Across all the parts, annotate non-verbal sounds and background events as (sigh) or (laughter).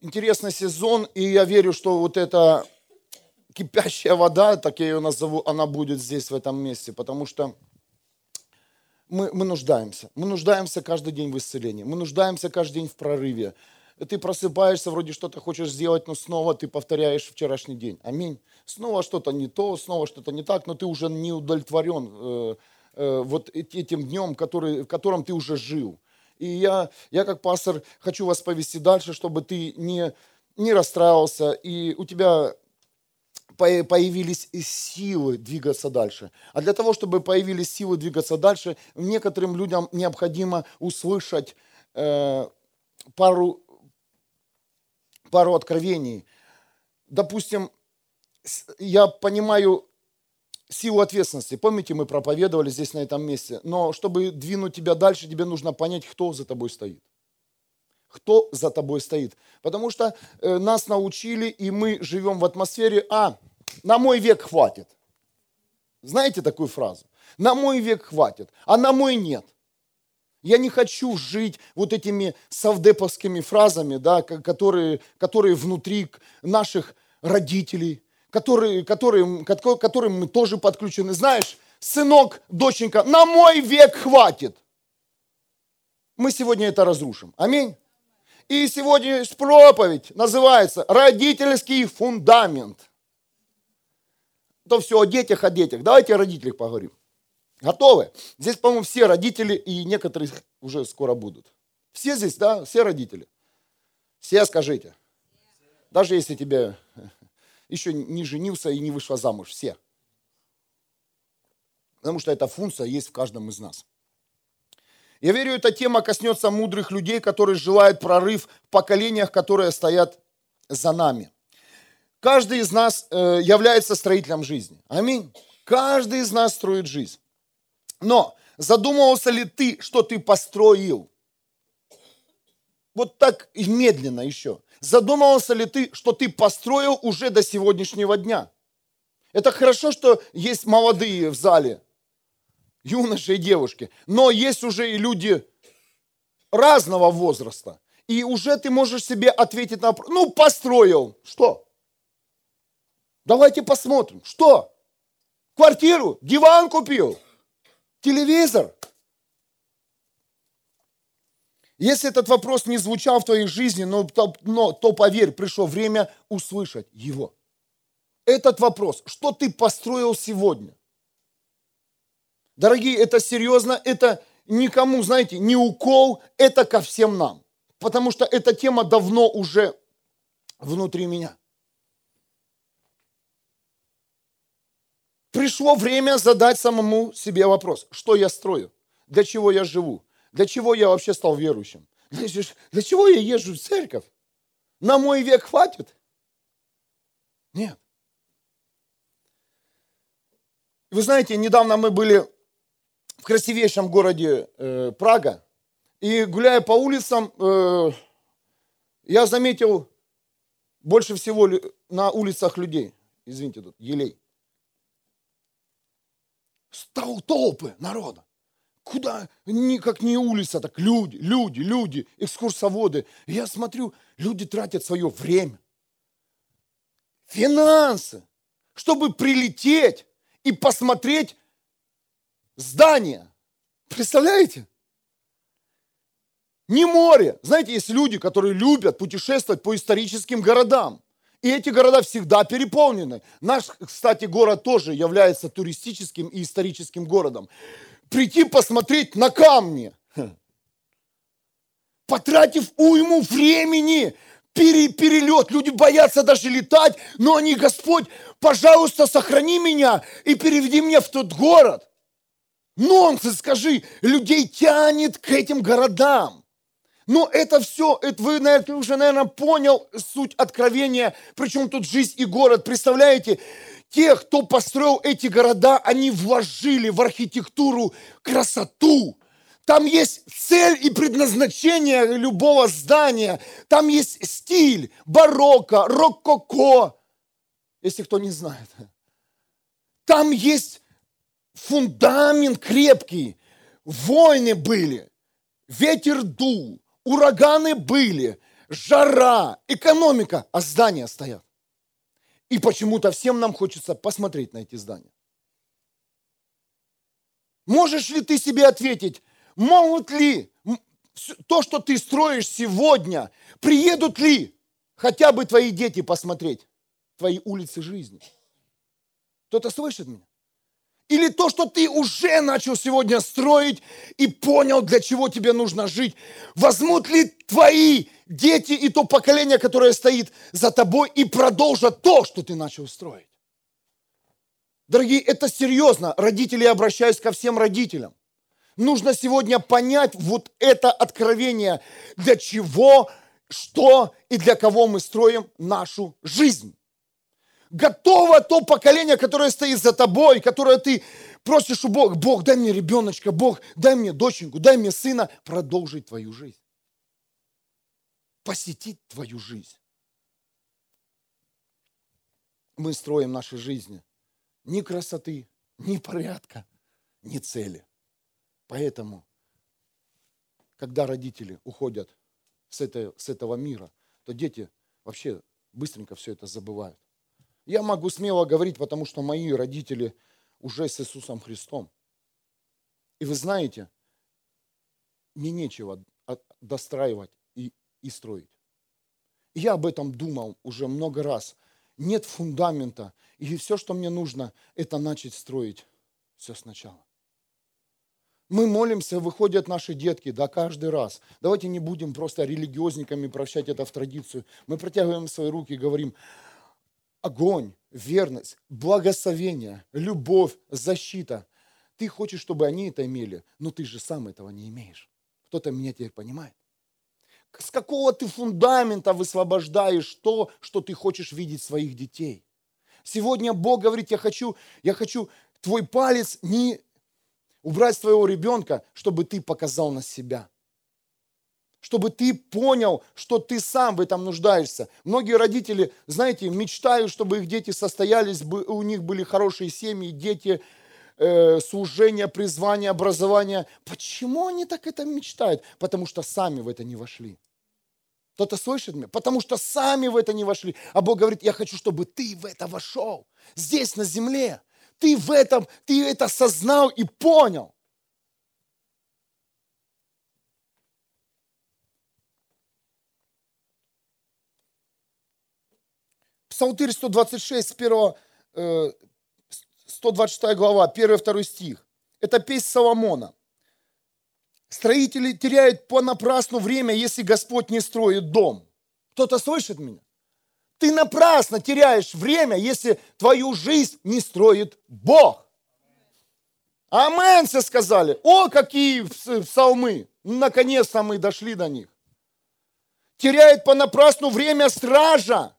Интересный сезон, и я верю, что вот эта кипящая вода, так я ее назову, она будет здесь, в этом месте, потому что мы, мы нуждаемся. Мы нуждаемся каждый день в исцелении. Мы нуждаемся каждый день в прорыве. Ты просыпаешься, вроде что-то хочешь сделать, но снова ты повторяешь вчерашний день. Аминь. Снова что-то не то, снова что-то не так, но ты уже не удовлетворен э, э, вот этим днем, который, в котором ты уже жил. И я, я как пастор хочу вас повести дальше, чтобы ты не, не расстраивался, и у тебя появились силы двигаться дальше. А для того, чтобы появились силы двигаться дальше, некоторым людям необходимо услышать э, пару, пару откровений. Допустим, я понимаю силу ответственности. Помните, мы проповедовали здесь на этом месте. Но чтобы двинуть тебя дальше, тебе нужно понять, кто за тобой стоит кто за тобой стоит. Потому что э, нас научили, и мы живем в атмосфере, а, на мой век хватит. Знаете такую фразу? На мой век хватит, а на мой нет. Я не хочу жить вот этими совдеповскими фразами, да, которые, которые внутри наших родителей, которые, которые, которым мы тоже подключены. Знаешь, сынок, доченька, на мой век хватит. Мы сегодня это разрушим. Аминь. И сегодня проповедь называется «Родительский фундамент». То все о детях, о детях. Давайте о родителях поговорим. Готовы? Здесь, по-моему, все родители, и некоторые уже скоро будут. Все здесь, да? Все родители? Все скажите. Даже если тебе еще не женился и не вышла замуж. Все. Потому что эта функция есть в каждом из нас. Я верю, эта тема коснется мудрых людей, которые желают прорыв в поколениях, которые стоят за нами. Каждый из нас э, является строителем жизни. Аминь. Каждый из нас строит жизнь. Но задумывался ли ты, что ты построил? Вот так медленно еще. Задумывался ли ты, что ты построил уже до сегодняшнего дня? Это хорошо, что есть молодые в зале, юноши и девушки. Но есть уже и люди разного возраста. И уже ты можешь себе ответить на вопрос. Ну, построил. Что? Давайте посмотрим. Что? Квартиру? Диван купил? Телевизор? Если этот вопрос не звучал в твоей жизни, но, то, но, то поверь, пришло время услышать его. Этот вопрос, что ты построил сегодня? Дорогие, это серьезно, это никому, знаете, не укол, это ко всем нам. Потому что эта тема давно уже внутри меня. Пришло время задать самому себе вопрос, что я строю, для чего я живу, для чего я вообще стал верующим, для, чего я езжу в церковь, на мой век хватит? Нет. Вы знаете, недавно мы были в красивейшем городе э, Прага. И гуляя по улицам, э, я заметил больше всего на улицах людей. Извините, тут елей. Стал толпы народа. Куда, ни, как не улица, так люди, люди, люди, экскурсоводы. И я смотрю, люди тратят свое время, финансы, чтобы прилететь и посмотреть здание. Представляете? Не море. Знаете, есть люди, которые любят путешествовать по историческим городам. И эти города всегда переполнены. Наш, кстати, город тоже является туристическим и историческим городом. Прийти посмотреть на камни, потратив уйму времени, пере, перелет. Люди боятся даже летать, но они, Господь, пожалуйста, сохрани меня и переведи меня в тот город. Нонсенс, скажи, людей тянет к этим городам. Но это все, это вы, наверное, уже, наверное, понял суть откровения, причем тут жизнь и город. Представляете, те, кто построил эти города, они вложили в архитектуру красоту. Там есть цель и предназначение любого здания. Там есть стиль, барокко, рококо, если кто не знает. Там есть фундамент крепкий. Войны были, ветер дул, ураганы были, жара, экономика, а здания стоят. И почему-то всем нам хочется посмотреть на эти здания. Можешь ли ты себе ответить, могут ли то, что ты строишь сегодня, приедут ли хотя бы твои дети посмотреть твои улицы жизни? Кто-то слышит меня? Или то, что ты уже начал сегодня строить и понял, для чего тебе нужно жить. Возьмут ли твои дети и то поколение, которое стоит за тобой, и продолжат то, что ты начал строить? Дорогие, это серьезно. Родители, обращаюсь ко всем родителям. Нужно сегодня понять вот это откровение, для чего, что и для кого мы строим нашу жизнь готово то поколение, которое стоит за тобой, которое ты просишь у Бога, Бог, дай мне ребеночка, Бог, дай мне доченьку, дай мне сына, продолжить твою жизнь. Посетить твою жизнь. Мы строим наши жизни ни красоты, ни порядка, ни цели. Поэтому, когда родители уходят с, этой, с этого мира, то дети вообще быстренько все это забывают. Я могу смело говорить, потому что мои родители уже с Иисусом Христом. И вы знаете, мне нечего достраивать и, и строить. Я об этом думал уже много раз. Нет фундамента. И все, что мне нужно, это начать строить все сначала. Мы молимся, выходят наши детки, да, каждый раз. Давайте не будем просто религиозниками прощать это в традицию. Мы протягиваем свои руки и говорим, огонь, верность, благословение, любовь, защита. Ты хочешь, чтобы они это имели, но ты же сам этого не имеешь. Кто-то меня теперь понимает. С какого ты фундамента высвобождаешь то, что ты хочешь видеть своих детей? Сегодня Бог говорит, я хочу, я хочу твой палец не убрать своего ребенка, чтобы ты показал на себя чтобы ты понял, что ты сам в этом нуждаешься. Многие родители, знаете, мечтают, чтобы их дети состоялись, у них были хорошие семьи, дети, э, служение, призвание, образование. Почему они так это мечтают? Потому что сами в это не вошли. Кто-то слышит меня? Потому что сами в это не вошли. А Бог говорит, я хочу, чтобы ты в это вошел. Здесь, на земле. Ты в этом, ты это осознал и понял. Псалтырь 126, 1, 126 глава, 1-2 стих. Это песнь Соломона. Строители теряют понапрасну время, если Господь не строит дом. Кто-то слышит меня? Ты напрасно теряешь время, если твою жизнь не строит Бог. Амен, все сказали. О, какие псалмы. Наконец-то мы дошли до них. Теряет понапрасну время стража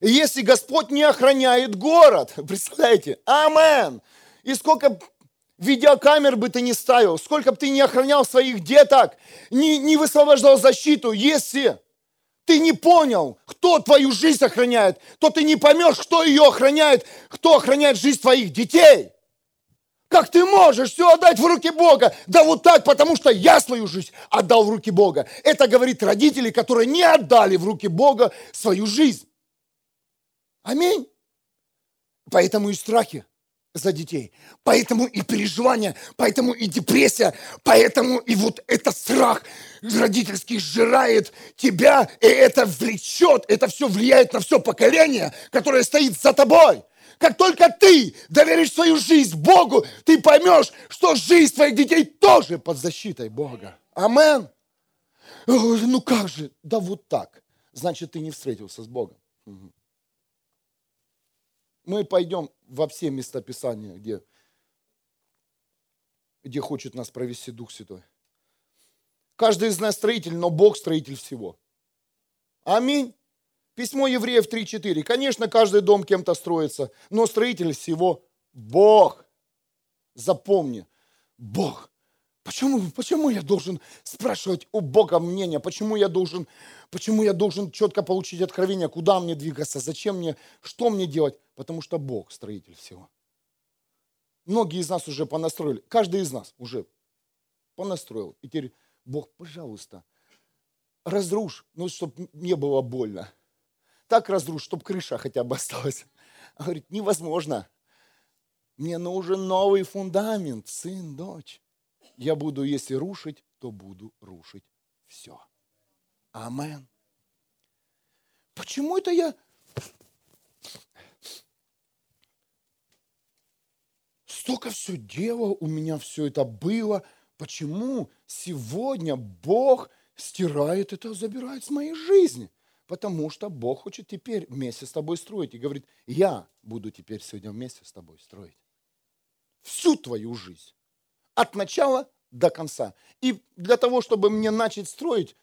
если Господь не охраняет город. (laughs) Представляете? Амен. И сколько видеокамер бы ты не ставил, сколько бы ты не охранял своих деток, не, не высвобождал защиту, если ты не понял, кто твою жизнь охраняет, то ты не поймешь, кто ее охраняет, кто охраняет жизнь твоих детей. Как ты можешь все отдать в руки Бога? Да вот так, потому что я свою жизнь отдал в руки Бога. Это говорит родители, которые не отдали в руки Бога свою жизнь. Аминь. Поэтому и страхи за детей, поэтому и переживания, поэтому и депрессия, поэтому и вот этот страх родительский сжирает тебя, и это влечет, это все влияет на все поколение, которое стоит за тобой. Как только ты доверишь свою жизнь Богу, ты поймешь, что жизнь твоих детей тоже под защитой Бога. Амен. Ну как же? Да вот так. Значит, ты не встретился с Богом мы пойдем во все места Писания, где, где хочет нас провести Дух Святой. Каждый из нас строитель, но Бог строитель всего. Аминь. Письмо евреев 3.4. Конечно, каждый дом кем-то строится, но строитель всего Бог. Запомни, Бог. Почему, почему я должен спрашивать у Бога мнение? Почему я должен, почему я должен четко получить откровение, куда мне двигаться, зачем мне, что мне делать? Потому что Бог строитель всего. Многие из нас уже понастроили, каждый из нас уже понастроил. И теперь Бог, пожалуйста, разрушь, ну, чтобы не было больно. Так разрушь, чтобы крыша хотя бы осталась. Он говорит, невозможно. Мне нужен новый фундамент, сын, дочь. Я буду, если рушить, то буду рушить все. Амен. Почему это я столько все делал, у меня все это было. Почему сегодня Бог стирает это, забирает с моей жизни? Потому что Бог хочет теперь вместе с тобой строить. И говорит, я буду теперь сегодня вместе с тобой строить. Всю твою жизнь. От начала до конца. И для того, чтобы мне начать строить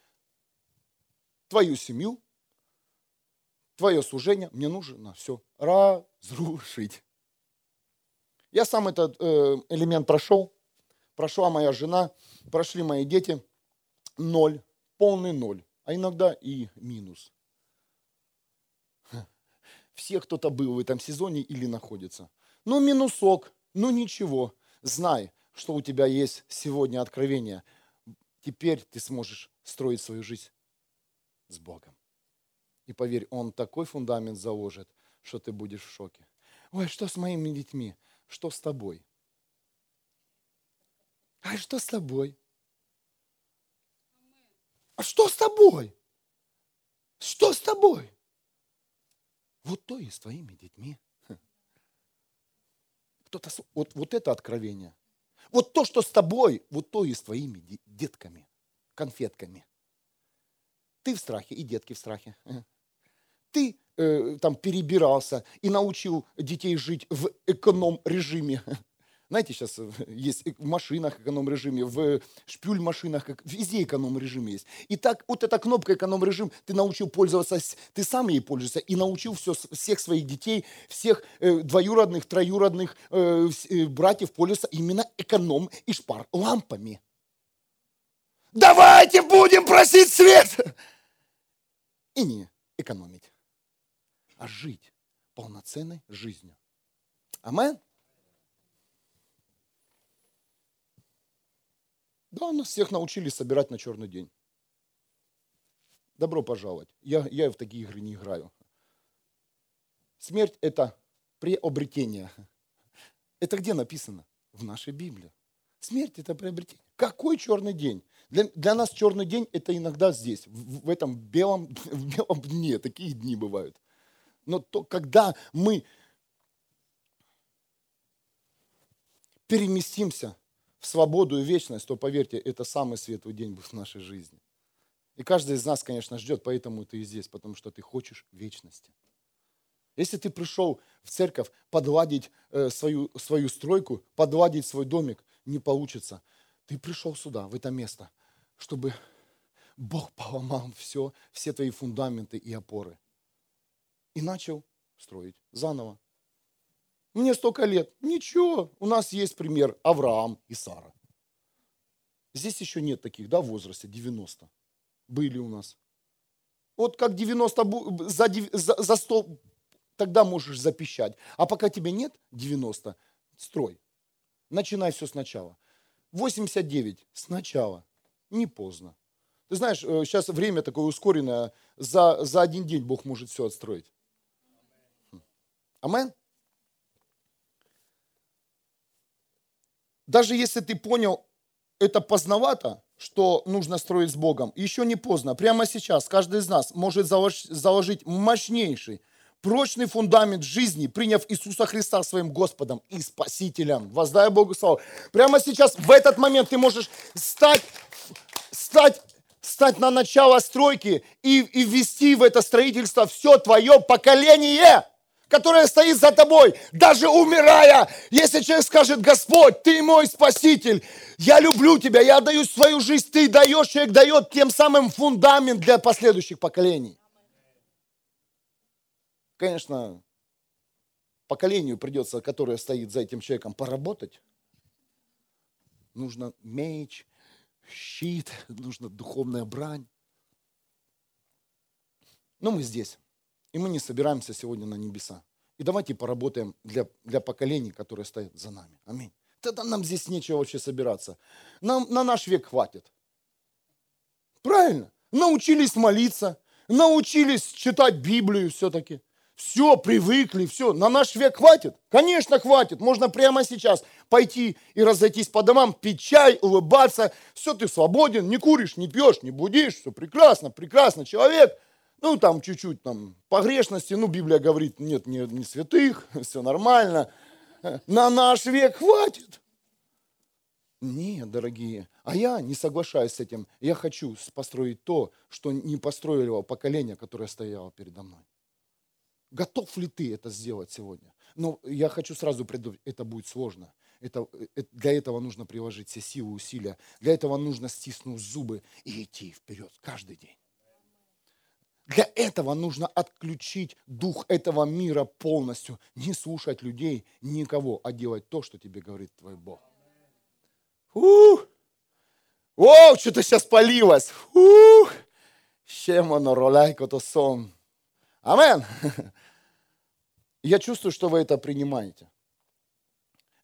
твою семью, твое служение, мне нужно все разрушить. Я сам этот э, элемент прошел, прошла моя жена, прошли мои дети. Ноль, полный ноль, а иногда и минус. Все кто-то был в этом сезоне или находится. Ну, минусок, ну ничего. Знай, что у тебя есть сегодня откровение. Теперь ты сможешь строить свою жизнь с Богом. И поверь, Он такой фундамент заложит, что ты будешь в шоке. Ой, что с моими детьми? Что с тобой? А что с тобой? А что с тобой? Что с тобой? Вот то и с твоими детьми. Кто-то, вот, вот это откровение. Вот то, что с тобой, вот то и с твоими детками, конфетками. Ты в страхе, и детки в страхе. Ты э, там перебирался и научил детей жить в эконом-режиме. Знаете, сейчас э, (laughs) есть в машинах эконом-режиме, в шпюль-машинах, везде эконом-режим есть. И так вот эта кнопка эконом-режим, ты научил пользоваться, ты сам ей пользуешься, и научил все, всех своих детей, всех э, двоюродных, троюродных э, э, братьев пользоваться именно эконом и шпар лампами. Давайте будем просить свет! И не экономить а жить полноценной жизнью. Амен? Да, нас всех научили собирать на черный день. Добро пожаловать. Я, я в такие игры не играю. Смерть – это приобретение. Это где написано? В нашей Библии. Смерть – это приобретение. Какой черный день? Для, для нас черный день – это иногда здесь, в, в этом белом, (laughs) в белом дне. Такие дни бывают. Но то, когда мы переместимся свободу и вечность, то, поверьте, это самый светлый день будет в нашей жизни. И каждый из нас, конечно, ждет, поэтому ты и здесь, потому что ты хочешь вечности. Если ты пришел в церковь подладить э, свою, свою стройку, подладить свой домик, не получится. Ты пришел сюда, в это место, чтобы Бог поломал все, все твои фундаменты и опоры и начал строить заново. Мне столько лет. Ничего, у нас есть пример Авраам и Сара. Здесь еще нет таких, да, в возрасте 90. Были у нас. Вот как 90 за, за, за 100, тогда можешь запищать. А пока тебя нет 90, строй. Начинай все сначала. 89 сначала. Не поздно. Ты знаешь, сейчас э, время такое ускоренное. За, за один день Бог может все отстроить. Амен. Даже если ты понял, это поздновато, что нужно строить с Богом, еще не поздно. Прямо сейчас каждый из нас может заложить мощнейший, прочный фундамент жизни, приняв Иисуса Христа своим Господом и Спасителем. Воздай Богу славу. Прямо сейчас, в этот момент ты можешь стать, стать стать на начало стройки и, и ввести в это строительство все твое поколение которая стоит за тобой, даже умирая. Если человек скажет, Господь, ты мой спаситель, я люблю тебя, я отдаю свою жизнь, ты даешь, человек дает тем самым фундамент для последующих поколений. Конечно, поколению придется, которое стоит за этим человеком, поработать. Нужно меч, щит, (laughs) нужна духовная брань. Но мы здесь. И мы не собираемся сегодня на небеса. И давайте поработаем для, для поколений, которые стоят за нами. Аминь. Тогда нам здесь нечего вообще собираться. Нам на наш век хватит. Правильно? научились молиться, научились читать Библию все-таки. Все, привыкли, все. На наш век хватит? Конечно, хватит. Можно прямо сейчас пойти и разойтись по домам, пить чай, улыбаться. Все, ты свободен, не куришь, не пьешь, не будишь. Все прекрасно, прекрасно. Человек, ну, там чуть-чуть там погрешности, ну, Библия говорит, нет, не, не святых, (laughs) все нормально. На наш век хватит. Нет, дорогие, а я не соглашаюсь с этим. Я хочу построить то, что не построило поколение, которое стояло передо мной. Готов ли ты это сделать сегодня? Но я хочу сразу предупредить, это будет сложно. Это, это, для этого нужно приложить все силы, усилия. Для этого нужно стиснуть зубы и идти вперед каждый день. Для этого нужно отключить дух этого мира полностью. Не слушать людей, никого, а делать то, что тебе говорит твой Бог. Ух! О, что-то сейчас полилось. Ух! Чем оно роляйко то сон. Амен. (laughs) Я чувствую, что вы это принимаете.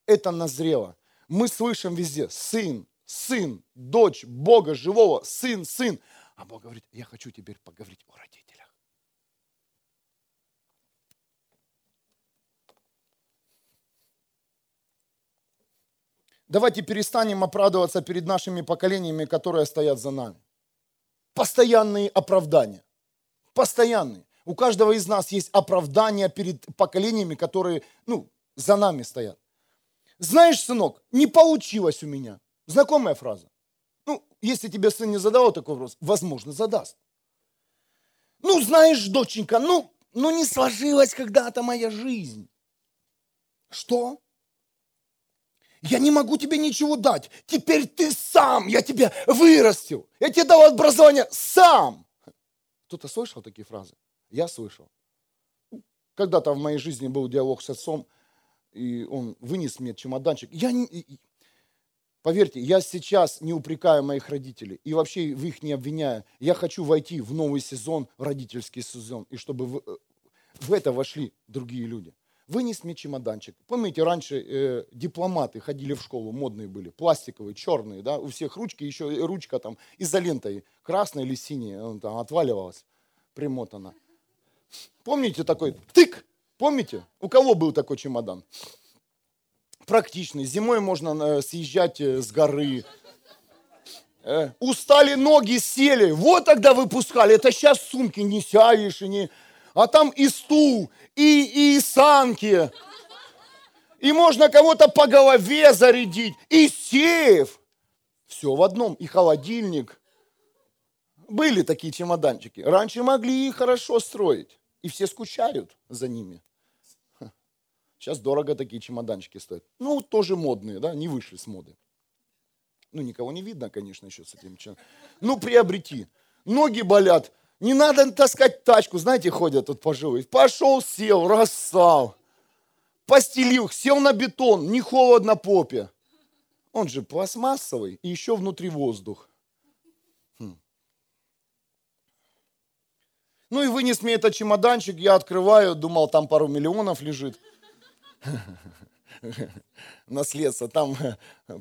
Это назрело. Мы слышим везде сын, сын, дочь Бога живого, сын, сын. А Бог говорит, я хочу теперь поговорить о родителях. Давайте перестанем оправдываться перед нашими поколениями, которые стоят за нами. Постоянные оправдания. Постоянные. У каждого из нас есть оправдание перед поколениями, которые, ну, за нами стоят. Знаешь, сынок, не получилось у меня. Знакомая фраза. Если тебе сын не задавал такой вопрос, возможно, задаст. Ну, знаешь, доченька, ну, ну не сложилась когда-то моя жизнь. Что? Я не могу тебе ничего дать. Теперь ты сам, я тебя вырастил. Я тебе дал образование сам. Кто-то слышал такие фразы? Я слышал. Когда-то в моей жизни был диалог с отцом, и он вынес мне чемоданчик. Я не, поверьте, я сейчас не упрекаю моих родителей и вообще в их не обвиняю. Я хочу войти в новый сезон, родительский сезон, и чтобы в, в это вошли другие люди. Вынес мне чемоданчик. Помните, раньше э, дипломаты ходили в школу, модные были, пластиковые, черные, да, у всех ручки, еще ручка там изолентой, красная или синяя, он там отваливалась, примотана. Помните такой тык? Помните? У кого был такой чемодан? Практичный. Зимой можно э, съезжать э, с горы. Э, устали ноги, сели. Вот тогда выпускали. Это сейчас сумки не сядешь и не... А там и стул, и, и санки. И можно кого-то по голове зарядить. И сейф. Все в одном. И холодильник. Были такие чемоданчики. Раньше могли их хорошо строить. И все скучают за ними. Сейчас дорого такие чемоданчики стоят. Ну, тоже модные, да, не вышли с моды. Ну, никого не видно, конечно, еще с этим чемоданом. Ну, приобрети. Ноги болят. Не надо таскать тачку. Знаете, ходят тут пожилые. Пошел, сел, рассал. Постелил, сел на бетон, не холодно попе. Он же пластмассовый и еще внутри воздух. Ну и вынес мне этот чемоданчик, я открываю, думал, там пару миллионов лежит. (laughs) Наследство. Там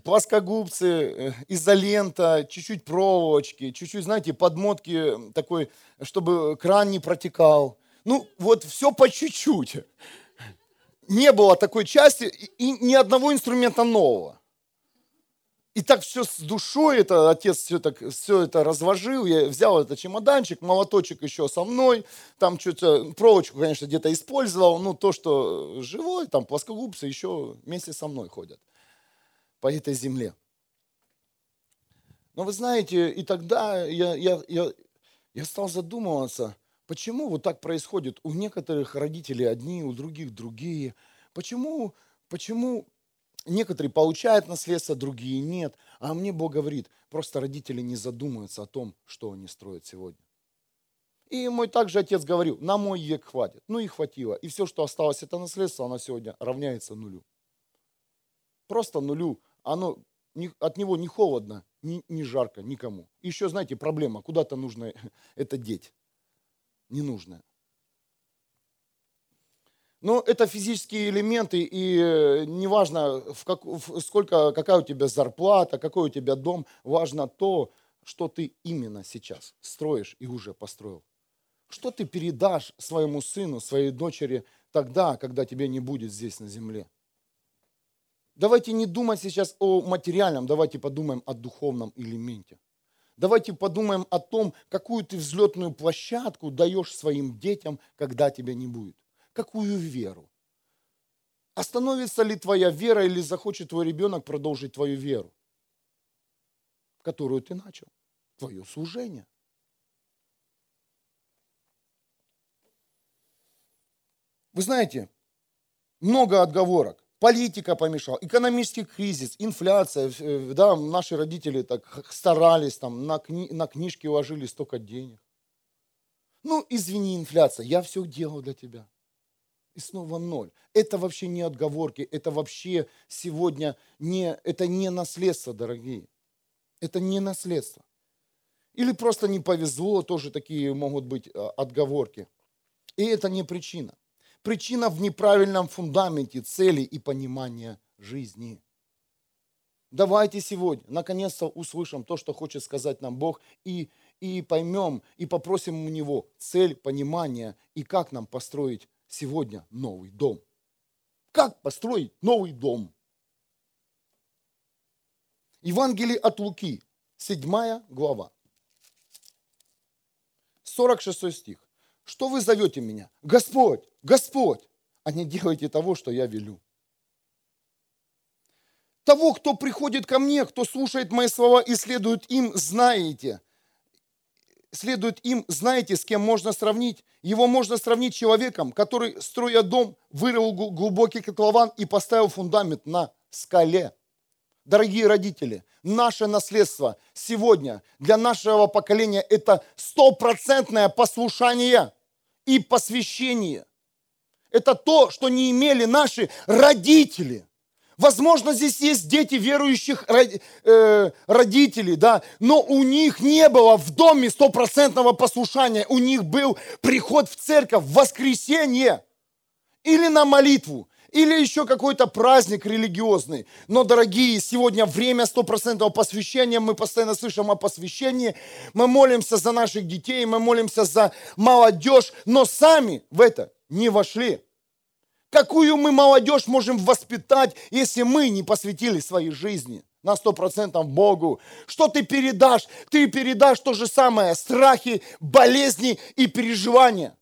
плоскогубцы, изолента, чуть-чуть проволочки, чуть-чуть, знаете, подмотки такой, чтобы кран не протекал. Ну, вот все по чуть-чуть. Не было такой части и ни одного инструмента нового. И так все с душой, это отец все, так, все это разложил, я взял этот чемоданчик, молоточек еще со мной, там что-то, проволочку, конечно, где-то использовал, ну, то, что живой, там плоскогубцы еще вместе со мной ходят по этой земле. Но вы знаете, и тогда я, я, я, я стал задумываться, почему вот так происходит? У некоторых родителей одни, у других другие, почему, почему Некоторые получают наследство, другие нет. А мне Бог говорит, просто родители не задумываются о том, что они строят сегодня. И мой также отец говорил, на мой век хватит. Ну и хватило. И все, что осталось, это наследство, оно сегодня равняется нулю. Просто нулю. Оно, от него не холодно, не, не жарко никому. Еще, знаете, проблема, куда-то нужно (laughs) это деть. Ненужное. Но это физические элементы, и э, неважно, в как, в сколько, какая у тебя зарплата, какой у тебя дом, важно то, что ты именно сейчас строишь и уже построил. Что ты передашь своему сыну, своей дочери тогда, когда тебя не будет здесь на земле. Давайте не думать сейчас о материальном, давайте подумаем о духовном элементе. Давайте подумаем о том, какую ты взлетную площадку даешь своим детям, когда тебя не будет. Какую веру. Остановится ли твоя вера или захочет твой ребенок продолжить твою веру, которую ты начал, твое служение. Вы знаете, много отговорок. Политика помешала, экономический кризис, инфляция. Э, да, наши родители так старались, там, на, кни, на книжки уложили столько денег. Ну, извини, инфляция, я все делал для тебя. И снова ноль. Это вообще не отговорки, это вообще сегодня не, это не наследство, дорогие. Это не наследство. Или просто не повезло, тоже такие могут быть э, отговорки. И это не причина. Причина в неправильном фундаменте цели и понимания жизни. Давайте сегодня, наконец-то, услышим то, что хочет сказать нам Бог, и, и поймем, и попросим у Него цель, понимания, и как нам построить сегодня новый дом. Как построить новый дом? Евангелие от Луки, 7 глава, 46 стих. Что вы зовете меня? Господь, Господь, а не делайте того, что я велю. Того, кто приходит ко мне, кто слушает мои слова и следует им, знаете. Следует им, знаете, с кем можно сравнить. Его можно сравнить с человеком, который, строя дом, вырыл глубокий котлован и поставил фундамент на скале. Дорогие родители, наше наследство сегодня для нашего поколения это стопроцентное послушание и посвящение. Это то, что не имели наши родители. Возможно, здесь есть дети верующих э, родителей, да, но у них не было в доме стопроцентного послушания. У них был приход в церковь в воскресенье или на молитву или еще какой-то праздник религиозный. Но, дорогие, сегодня время стопроцентного посвящения, мы постоянно слышим о посвящении, мы молимся за наших детей, мы молимся за молодежь, но сами в это не вошли. Какую мы молодежь можем воспитать, если мы не посвятили своей жизни? на сто процентов Богу. Что ты передашь? Ты передашь то же самое, страхи, болезни и переживания.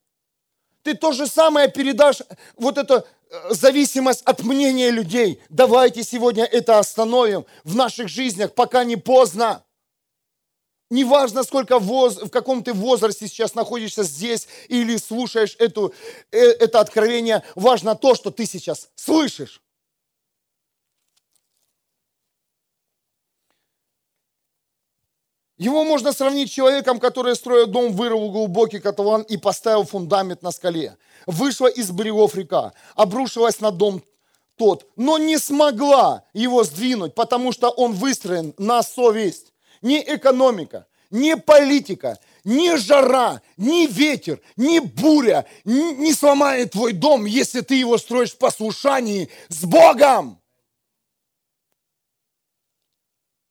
Ты то же самое передашь, вот это зависимость от мнения людей. Давайте сегодня это остановим в наших жизнях, пока не поздно. Неважно, сколько воз, в каком ты возрасте сейчас находишься здесь или слушаешь эту, э, это откровение, важно то, что ты сейчас слышишь. Его можно сравнить с человеком, который, строя дом, вырыл глубокий котлован и поставил фундамент на скале. Вышла из берегов река, обрушилась на дом тот, но не смогла его сдвинуть, потому что он выстроен на совесть. Ни экономика, ни политика, ни жара, ни ветер, ни буря не сломает твой дом, если ты его строишь в послушании с Богом.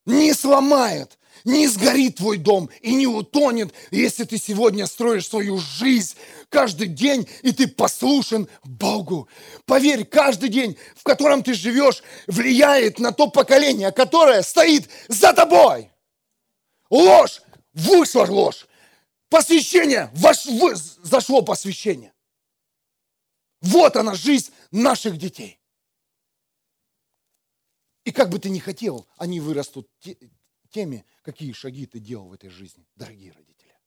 Не сломает не сгорит твой дом и не утонет, если ты сегодня строишь свою жизнь каждый день, и ты послушен Богу. Поверь, каждый день, в котором ты живешь, влияет на то поколение, которое стоит за тобой. Ложь, вышла ложь. Посвящение, вош, вы, зашло посвящение. Вот она, жизнь наших детей. И как бы ты ни хотел, они вырастут теми, какие шаги ты делал в этой жизни, дорогие родители.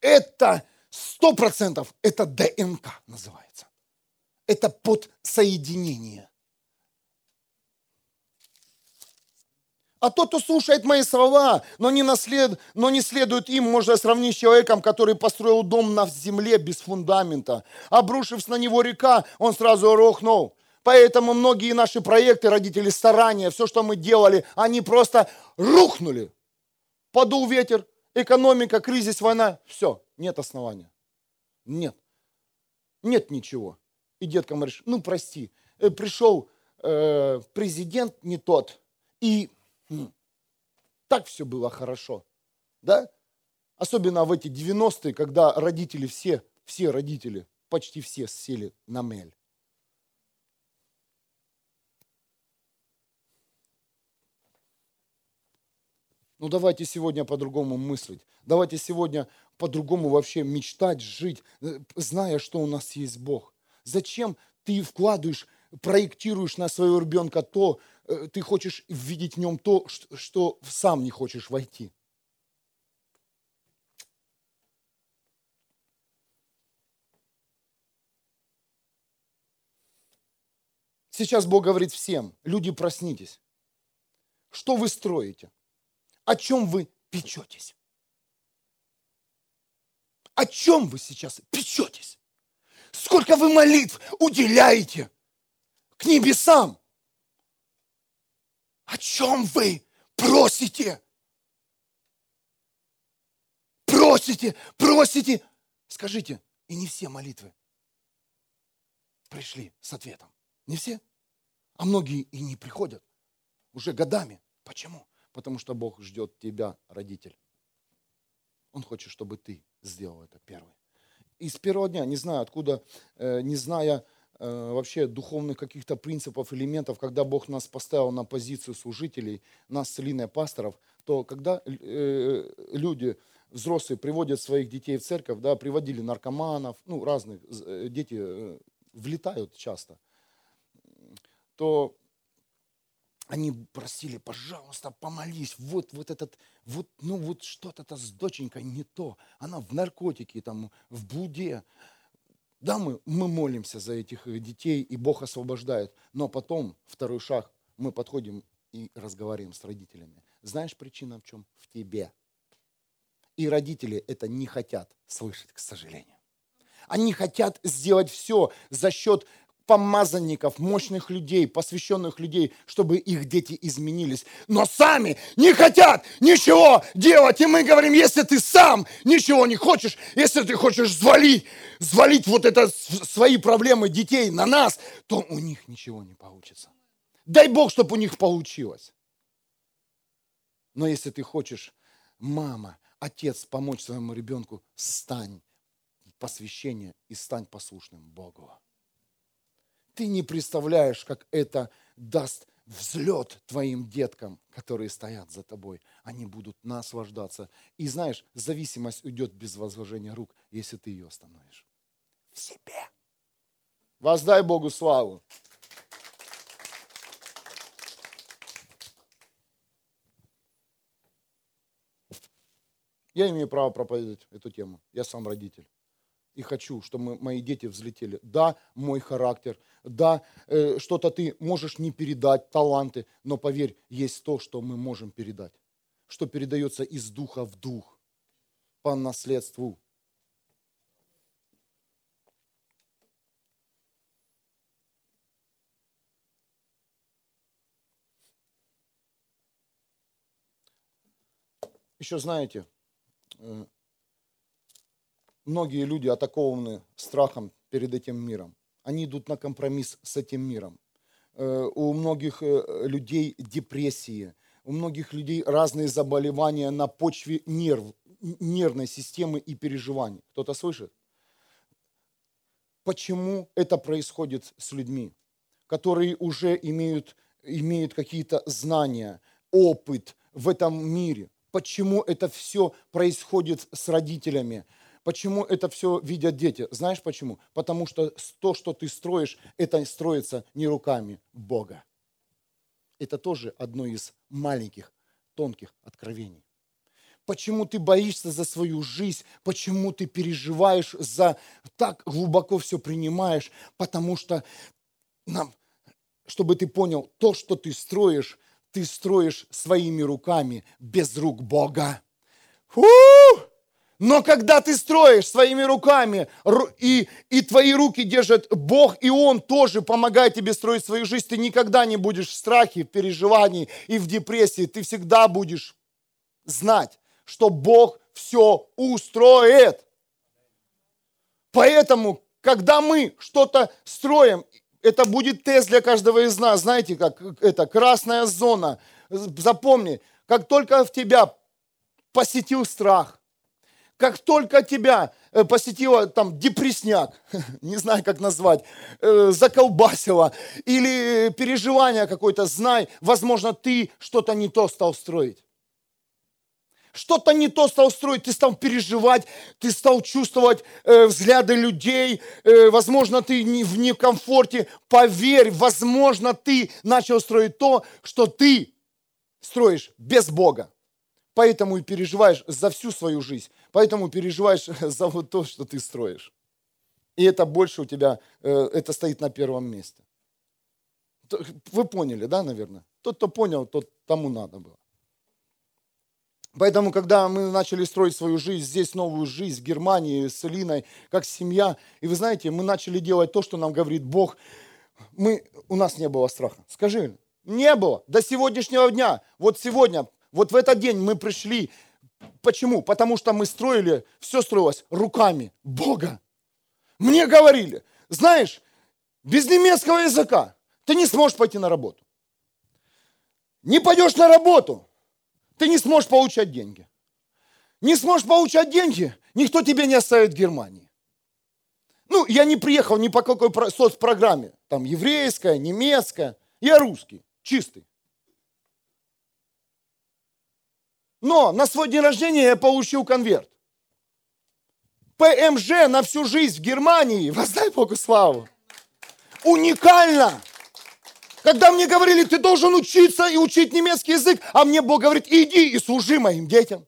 Это сто процентов, это ДНК называется. Это подсоединение. А тот, кто слушает мои слова, но не, наслед, но не следует им, можно сравнить с человеком, который построил дом на земле без фундамента. Обрушившись на него река, он сразу рухнул. Поэтому многие наши проекты, родители, старания, все, что мы делали, они просто рухнули. Подул ветер, экономика, кризис, война, все, нет основания. Нет. Нет ничего. И деткам говоришь, ну прости, э, пришел э, президент не тот, и так все было хорошо. Да? Особенно в эти 90-е, когда родители все, все родители, почти все сели на мель. Ну давайте сегодня по-другому мыслить. Давайте сегодня по-другому вообще мечтать, жить, э, зная, что у нас есть Бог. Зачем ты вкладываешь, проектируешь на своего ребенка то, ты хочешь видеть в нем то, что сам не хочешь войти? Сейчас Бог говорит всем, люди, проснитесь. Что вы строите? О чем вы печетесь? О чем вы сейчас печетесь? Сколько вы молитв уделяете к небесам? О чем вы просите? Просите, просите. Скажите, и не все молитвы пришли с ответом. Не все. А многие и не приходят уже годами. Почему? Потому что Бог ждет тебя, родитель. Он хочет, чтобы ты сделал это первый. И с первого дня, не знаю откуда, э, не зная вообще духовных каких-то принципов, элементов, когда Бог нас поставил на позицию служителей, нас с пасторов, то когда э, люди, взрослые, приводят своих детей в церковь, да, приводили наркоманов, ну, разных, дети влетают часто, то они просили, пожалуйста, помолись, вот, вот этот, вот, ну вот что-то-то с доченькой не то, она в наркотике, там, в блуде. Да, мы, мы молимся за этих детей, и Бог освобождает, но потом, второй шаг, мы подходим и разговариваем с родителями. Знаешь, причина в чем? В тебе. И родители это не хотят слышать, к сожалению. Они хотят сделать все за счет помазанников, мощных людей, посвященных людей, чтобы их дети изменились. Но сами не хотят ничего делать. И мы говорим, если ты сам ничего не хочешь, если ты хочешь взвалить, взвалить вот это свои проблемы детей на нас, то у них ничего не получится. Дай Бог, чтобы у них получилось. Но если ты хочешь, мама, отец, помочь своему ребенку, стань посвящение и стань послушным Богу. Ты не представляешь, как это даст взлет твоим деткам, которые стоят за тобой. Они будут наслаждаться. И знаешь, зависимость уйдет без возложения рук, если ты ее остановишь. В себе. Воздай Богу славу. Я имею право проповедовать эту тему. Я сам родитель и хочу, чтобы мои дети взлетели. Да, мой характер, да, э, что-то ты можешь не передать, таланты, но поверь, есть то, что мы можем передать, что передается из духа в дух, по наследству. Еще знаете, э, многие люди атакованы страхом перед этим миром. Они идут на компромисс с этим миром. Э, у многих э, людей депрессии, у многих людей разные заболевания на почве нерв, нервной системы и переживаний. Кто-то слышит? Почему это происходит с людьми, которые уже имеют, имеют какие-то знания, опыт в этом мире? Почему это все происходит с родителями? Почему это все видят дети? Знаешь почему? Потому что то, что ты строишь, это строится не руками Бога. Это тоже одно из маленьких, тонких откровений. Почему ты боишься за свою жизнь? Почему ты переживаешь за... Так глубоко все принимаешь? Потому что нам, чтобы ты понял, то, что ты строишь, ты строишь своими руками без рук Бога. Фу! Но когда ты строишь своими руками, и, и твои руки держат Бог, и Он тоже помогает тебе строить свою жизнь, ты никогда не будешь в страхе, в переживании и в депрессии. Ты всегда будешь знать, что Бог все устроит. Поэтому, когда мы что-то строим, это будет тест для каждого из нас. Знаете, как это красная зона. Запомни, как только в тебя посетил страх, как только тебя э, посетила там депресняк, (laughs) не знаю, как назвать, э, заколбасило, или переживание какое-то, знай, возможно, ты что-то не то стал строить. Что-то не то стал строить, ты стал переживать, ты стал чувствовать э, взгляды людей, э, возможно, ты не в некомфорте. Поверь, возможно, ты начал строить то, что ты строишь без Бога. Поэтому и переживаешь за всю свою жизнь. Поэтому переживаешь (laughs) за вот то, что ты строишь. И это больше у тебя, э, это стоит на первом месте. Вы поняли, да, наверное? Тот, кто понял, тот тому надо было. Поэтому, когда мы начали строить свою жизнь, здесь новую жизнь, в Германии, с Элиной, как семья, и вы знаете, мы начали делать то, что нам говорит Бог, мы, у нас не было страха. Скажи, не было до сегодняшнего дня. Вот сегодня, вот в этот день мы пришли. Почему? Потому что мы строили, все строилось руками Бога. Мне говорили, знаешь, без немецкого языка ты не сможешь пойти на работу. Не пойдешь на работу, ты не сможешь получать деньги. Не сможешь получать деньги, никто тебе не оставит в Германии. Ну, я не приехал ни по какой соцпрограмме. Там еврейская, немецкая. Я русский, чистый. Но на свой день рождения я получил конверт. ПМЖ на всю жизнь в Германии. (laughs) Воздай Богу славу. Уникально. Когда мне говорили, ты должен учиться и учить немецкий язык, а мне Бог говорит, иди и служи моим детям.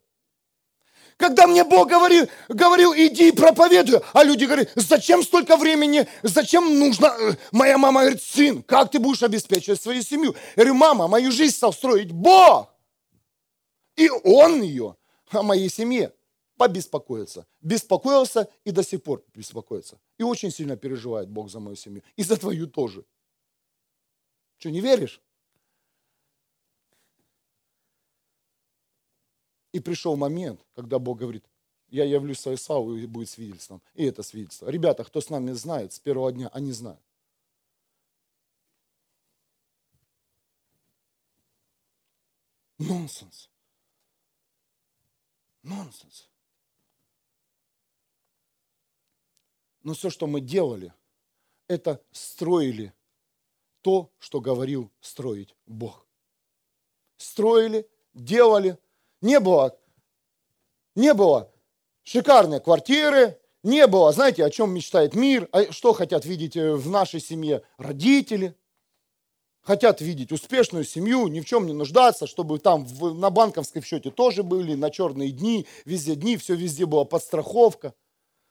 Когда мне Бог говорил, говорил, иди и проповедуй, а люди говорят, зачем столько времени, зачем нужно, э, моя мама говорит, сын, как ты будешь обеспечивать свою семью? Я говорю, мама, мою жизнь стал строить Бог. И Он ее о моей семье побеспокоится. Беспокоился и до сих пор беспокоится. И очень сильно переживает Бог за мою семью. И за твою тоже. Что, не веришь? И пришел момент, когда Бог говорит, я явлюсь своей славой и будет свидетельством. И это свидетельство. Ребята, кто с нами знает с первого дня, они знают. Нонсенс. Нонсенс. Но все, что мы делали, это строили то, что говорил строить Бог. Строили, делали. Не было, не было шикарной квартиры, не было, знаете, о чем мечтает мир, а что хотят видеть э, в нашей семье родители. Хотят видеть успешную семью, ни в чем не нуждаться, чтобы там в, на банковской счете тоже были, на черные дни, везде дни, все везде была подстраховка.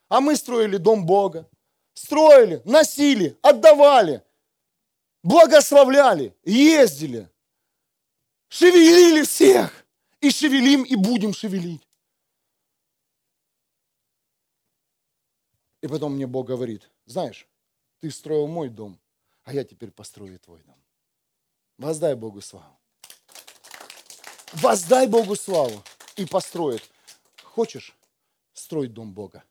А мы строили дом Бога. Строили, носили, отдавали благословляли, ездили, шевелили всех. И шевелим, и будем шевелить. И потом мне Бог говорит, знаешь, ты строил мой дом, а я теперь построю твой дом. Воздай Богу славу. Воздай Богу славу и построит. Хочешь строить дом Бога?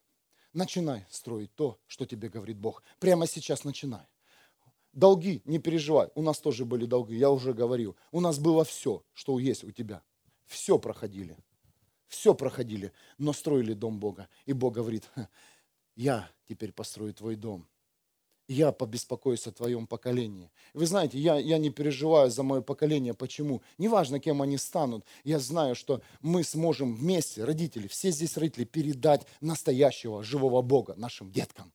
Начинай строить то, что тебе говорит Бог. Прямо сейчас начинай. Долги, не переживай, у нас тоже были долги, я уже говорил. У нас было все, что есть у тебя. Все проходили. Все проходили, но строили дом Бога. И Бог говорит, я теперь построю твой дом. Я побеспокоюсь о твоем поколении. Вы знаете, я, я не переживаю за мое поколение. Почему? Неважно, кем они станут. Я знаю, что мы сможем вместе, родители, все здесь родители, передать настоящего живого Бога нашим деткам.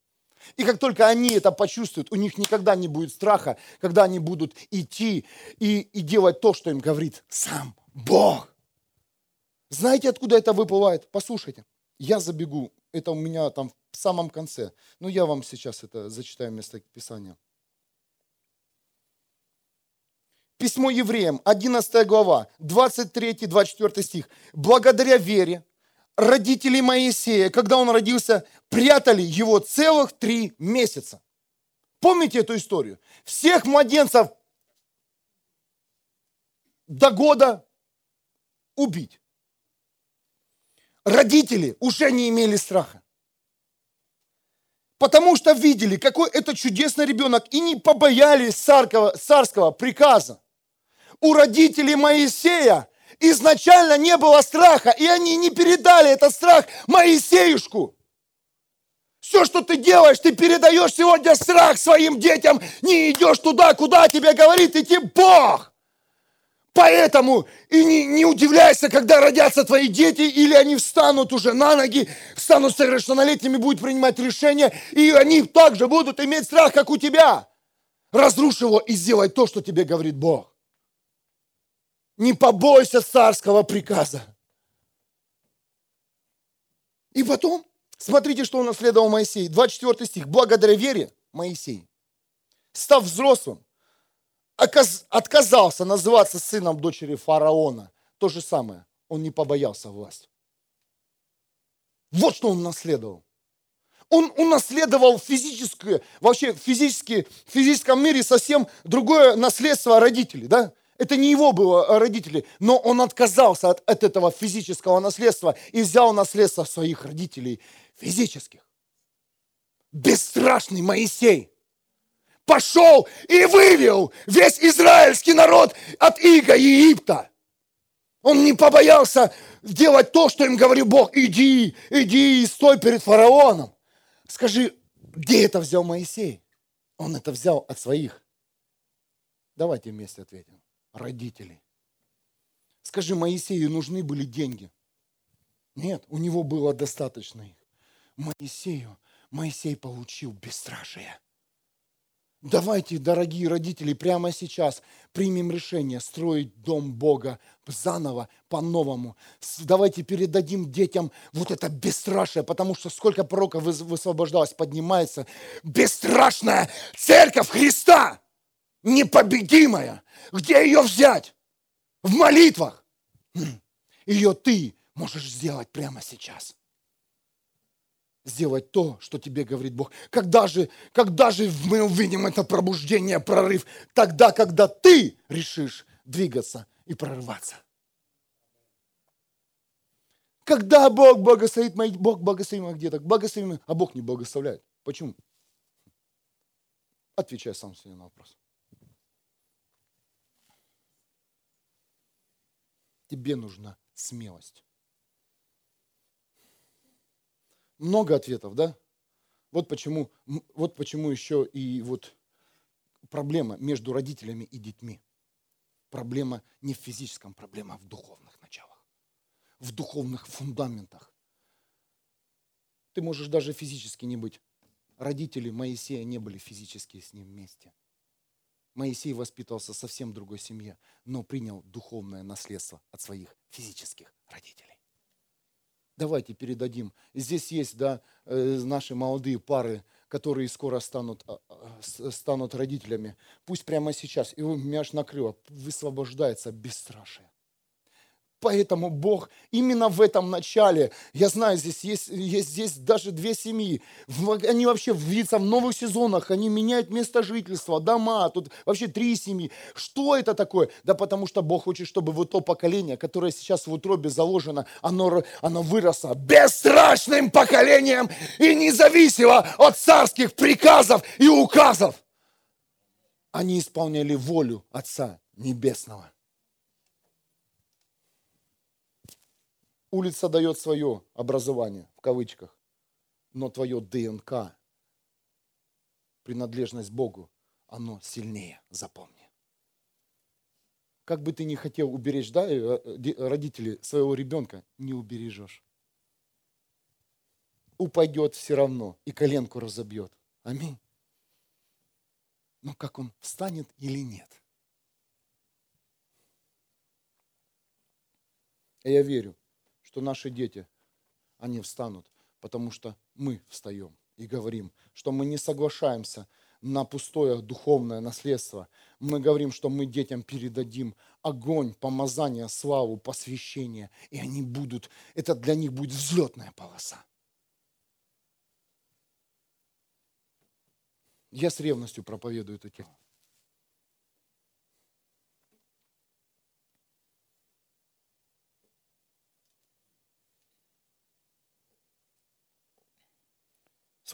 И как только они это почувствуют, у них никогда не будет страха, когда они будут идти и, и делать то, что им говорит сам Бог. Знаете, откуда это выплывает? Послушайте, я забегу, это у меня там в самом конце, но я вам сейчас это зачитаю место Писания. Письмо евреям, 11 глава, 23-24 стих. «Благодаря вере родители Моисея, когда он родился, прятали его целых три месяца. Помните эту историю? Всех младенцев до года убить. Родители уже не имели страха. Потому что видели, какой это чудесный ребенок, и не побоялись царского, царского приказа. У родителей Моисея изначально не было страха, и они не передали этот страх Моисеюшку. Все, что ты делаешь, ты передаешь сегодня страх своим детям, не идешь туда, куда тебе говорит идти Бог. Поэтому и не, не удивляйся, когда родятся твои дети, или они встанут уже на ноги, станут совершеннолетними, будут принимать решения, и они также будут иметь страх, как у тебя. Разрушь его и сделай то, что тебе говорит Бог. Не побойся царского приказа. И потом, смотрите, что унаследовал Моисей. 24 стих. Благодаря вере Моисей, став взрослым, отказался называться сыном дочери фараона. То же самое. Он не побоялся власти. Вот что он наследовал. Он унаследовал физическое, вообще физически, в физическом мире совсем другое наследство родителей, да? Это не его было а родители, но он отказался от, от этого физического наследства и взял наследство своих родителей физических. Бесстрашный Моисей пошел и вывел весь израильский народ от иго Египта. Он не побоялся делать то, что им говорил Бог. Иди, иди и стой перед фараоном. Скажи, где это взял Моисей? Он это взял от своих. Давайте вместе ответим. Родителей. Скажи, Моисею нужны были деньги? Нет, у него было достаточно их. Моисею, Моисей получил бесстрашие. Давайте, дорогие родители, прямо сейчас примем решение строить дом Бога заново, по-новому. Давайте передадим детям вот это бесстрашие, потому что сколько пророков высвобождалось, поднимается. Бесстрашная церковь Христа, непобедимая. Где ее взять? В молитвах. Хм. Ее ты можешь сделать прямо сейчас сделать то, что тебе говорит Бог. Когда же, когда же мы увидим это пробуждение, прорыв? Тогда, когда ты решишь двигаться и прорываться. Когда Бог благословит мои, Бог благословим где-то, благословим, а Бог не благословляет. Почему? Отвечай сам себе на вопрос. Тебе нужна смелость много ответов, да? Вот почему, вот почему еще и вот проблема между родителями и детьми. Проблема не в физическом, проблема в духовных началах, в духовных фундаментах. Ты можешь даже физически не быть. Родители Моисея не были физически с ним вместе. Моисей воспитывался совсем другой семье, но принял духовное наследство от своих физических родителей давайте передадим. Здесь есть, да, э, наши молодые пары, которые скоро станут, а, а, станут родителями. Пусть прямо сейчас, и меня аж накрыло, высвобождается бесстрашие. Поэтому Бог именно в этом начале, я знаю, здесь есть, есть здесь даже две семьи, они вообще видятся в новых сезонах, они меняют место жительства, дома, тут вообще три семьи. Что это такое? Да потому что Бог хочет, чтобы вот то поколение, которое сейчас в утробе заложено, оно, оно выросло бесстрашным поколением и независимо от царских приказов и указов. Они исполняли волю Отца Небесного. Улица дает свое образование, в кавычках, но твое ДНК, принадлежность Богу, оно сильнее, запомни. Как бы ты ни хотел уберечь, да, э, родители своего ребенка, не убережешь. Упадет все равно и коленку разобьет. Аминь. Но как он встанет или нет? Я верю, что наши дети, они встанут, потому что мы встаем и говорим, что мы не соглашаемся на пустое духовное наследство. Мы говорим, что мы детям передадим огонь, помазание, славу, посвящение, и они будут, это для них будет взлетная полоса. Я с ревностью проповедую эту тему.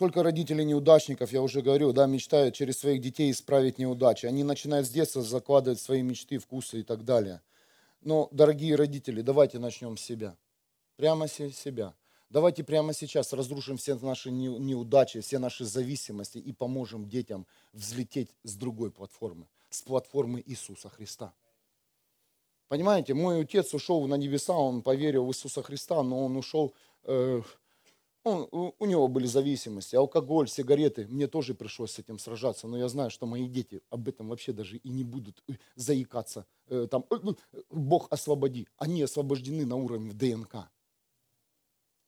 Сколько родителей неудачников, я уже говорю, да, мечтают через своих детей исправить неудачи. Они начинают с детства закладывать свои мечты, вкусы и так далее. Но, дорогие родители, давайте начнем с себя. Прямо с себя. Давайте прямо сейчас разрушим все наши неудачи, все наши зависимости и поможем детям взлететь с другой платформы, с платформы Иисуса Христа. Понимаете, мой отец ушел на небеса, он поверил в Иисуса Христа, но он ушел, э, он, у него были зависимости, алкоголь, сигареты, мне тоже пришлось с этим сражаться, но я знаю, что мои дети об этом вообще даже и не будут э, заикаться, э, там, э, ну, Бог освободи, они освобождены на уровне ДНК.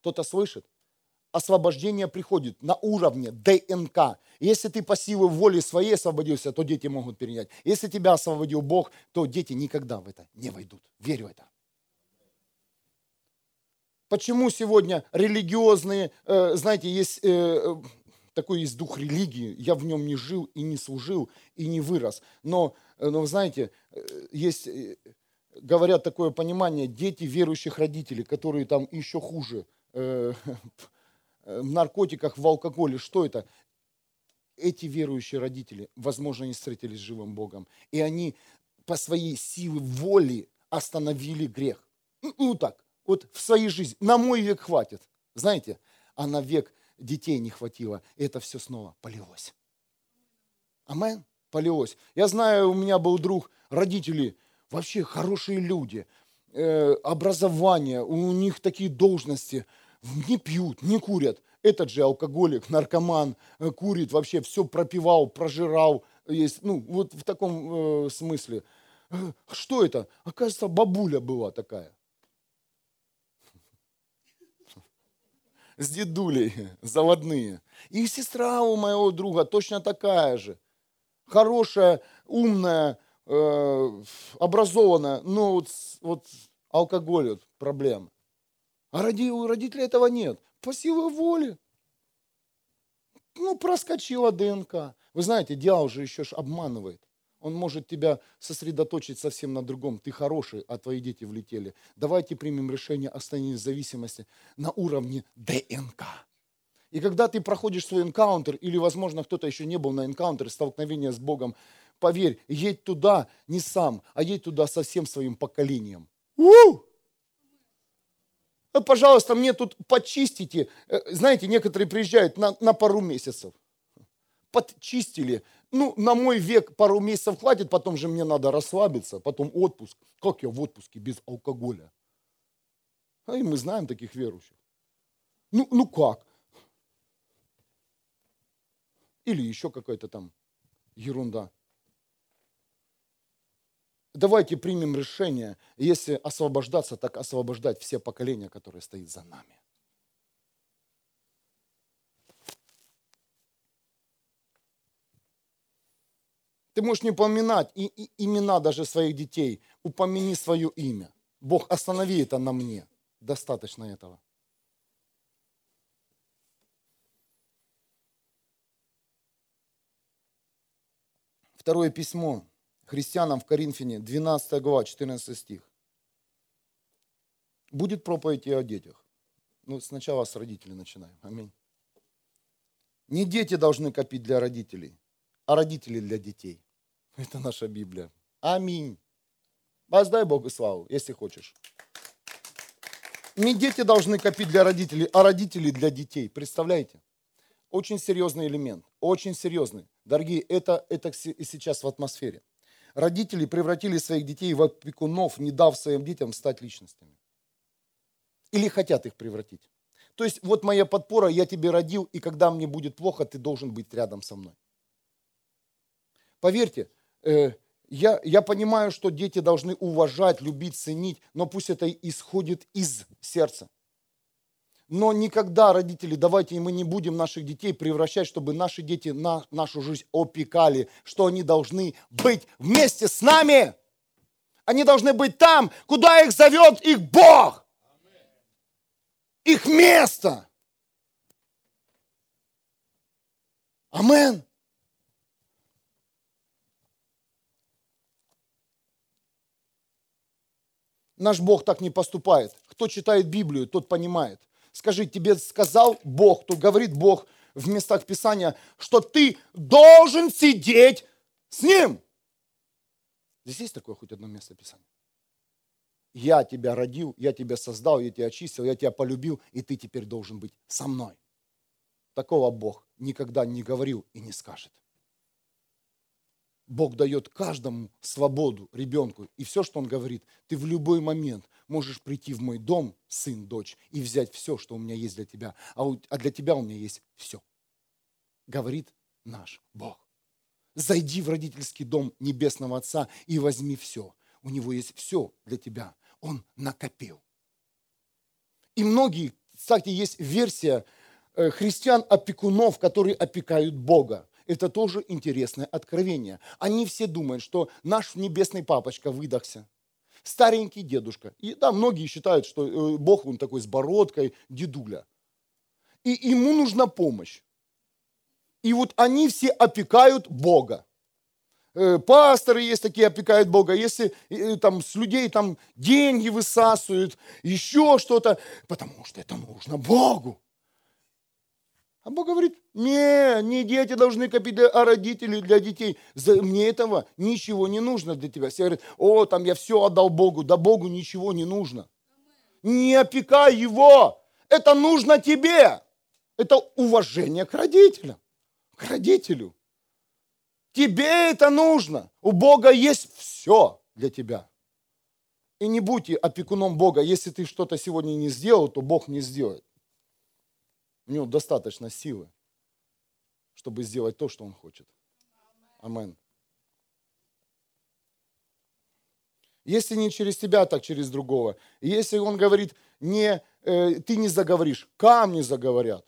Кто-то слышит? Освобождение приходит на уровне ДНК. Если ты по силе воли своей освободился, то дети могут перенять. Если тебя освободил Бог, то дети никогда в это не войдут. Верю в это. Почему сегодня религиозные, э, знаете, есть э, такой есть дух религии, я в нем не жил и не служил и не вырос. Но, э, но знаете, есть, говорят такое понимание, дети верующих родителей, которые там еще хуже, (laughs) в наркотиках, в алкоголе. Что это? Эти верующие родители, возможно, не встретились с живым Богом. И они по своей силе воли остановили грех. Ну, ну так, вот в своей жизни. На мой век хватит. Знаете, а на век детей не хватило. И это все снова полилось. Амен? Полилось. Я знаю, у меня был друг, родители, вообще хорошие люди, э, образование, у них такие должности – не пьют, не курят. Этот же алкоголик, наркоман, э, курит, вообще все пропивал, прожирал. Есть, ну, вот в таком э, смысле. Э, что это? Оказывается, бабуля была такая. С дедулей, (laughs) заводные. И сестра у моего друга точно такая же. Хорошая, умная, э, образованная, но вот, вот алкоголь вот проблема. А ради, у родителей этого нет. По силе воли. Ну, проскочила ДНК. Вы знаете, дьявол же еще ж обманывает. Он может тебя сосредоточить совсем на другом. Ты хороший, а твои дети влетели. Давайте примем решение о состоянии зависимости на уровне ДНК. И когда ты проходишь свой энкаунтер, или, возможно, кто-то еще не был на энкаунтере, столкновение с Богом, поверь, едь туда не сам, а едь туда со всем своим поколением. У! «Э, пожалуйста, мне тут почистите. Э, знаете, некоторые приезжают на, на пару месяцев. Подчистили. Ну, на мой век пару месяцев хватит, потом же мне надо расслабиться, потом отпуск. Как я в отпуске без алкоголя? А и мы знаем таких верующих. Ну, ну как? Или еще какая-то там ерунда давайте примем решение, если освобождаться, так освобождать все поколения, которые стоят за нами. Ты можешь не упоминать и, и, имена даже своих детей. Упомяни свое имя. Бог, останови это на мне. Достаточно этого. Второе письмо христианам в Коринфяне, 12 глава, 14 стих. Будет проповедь и о детях. Ну, сначала с родителей начинаем. Аминь. Не дети должны копить для родителей, а родители для детей. (laughs) Это наша Библия. Аминь. Воздай Богу славу, если хочешь. Не дети должны копить для родителей, а родители для детей. Представляете? Очень серьезный элемент. Очень серьезный. Дорогие, это, это сейчас в атмосфере родители превратили своих детей в опекунов, не дав своим детям стать личностями. Или хотят их превратить. То есть вот моя подпора, я тебе родил, и когда мне будет плохо, ты должен быть рядом со мной. Поверьте, э, я, я понимаю, что дети должны уважать, любить, ценить, но пусть это исходит из сердца. Но никогда, родители, давайте мы не будем наших детей превращать, чтобы наши дети на, нашу жизнь опекали, что они должны быть вместе с нами. Они должны быть там, куда их зовет их Бог. Их место. Амен. Наш Бог так не поступает. Кто читает Библию, тот понимает. Скажи, тебе сказал Бог, тут говорит Бог в местах Писания, что ты должен сидеть с Ним. Здесь есть такое хоть одно место Писания? я тебя родил, я тебя создал, я тебя очистил, я тебя полюбил, и ты теперь должен быть со мной. Такого Бог никогда не говорил и не скажет. Бог дает каждому свободу ребенку. И все, что Он говорит, ты в любой момент можешь прийти в мой дом, сын, дочь, и взять все, что у меня есть для тебя. А, у, а для тебя у меня есть все. Говорит наш Бог. Зайди в родительский дом Небесного Отца и возьми все. У него есть все для тебя. Он накопил. И многие, кстати, есть версия э, христиан-опекунов, которые опекают Бога. Это тоже интересное откровение. Они все думают, что наш небесный папочка выдохся. Старенький дедушка. И да, многие считают, что э, Бог, он такой с бородкой, дедуля. И ему нужна помощь. И вот они все опекают Бога. Э, пасторы есть такие, опекают Бога. Если э, там с людей там деньги высасывают, еще что-то, потому что это нужно Богу. А Бог говорит, не, не дети должны копить, а родители для детей. За, мне этого ничего не нужно для тебя. Все говорят, о, там я все отдал Богу. Да Богу ничего не нужно. Не опекай его. Это нужно тебе. Это уважение к родителям. К родителю. Тебе это нужно. У Бога есть все для тебя. И не будь опекуном Бога. Если ты что-то сегодня не сделал, то Бог не сделает. У него достаточно силы, чтобы сделать то, что он хочет. Амен. Если не через тебя, так через другого. Если он говорит, не, э, ты не заговоришь, камни заговорят.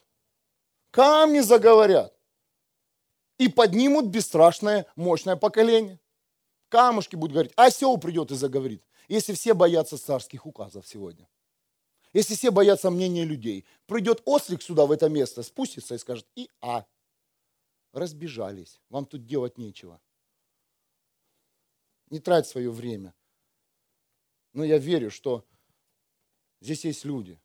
Камни заговорят. И поднимут бесстрашное, мощное поколение. Камушки будут говорить, осел придет и заговорит. Если все боятся царских указов сегодня. Если все боятся мнения людей, придет ослик сюда, в это место, спустится и скажет, и а. Разбежались, вам тут делать нечего. Не трать свое время. Но я верю, что здесь есть люди,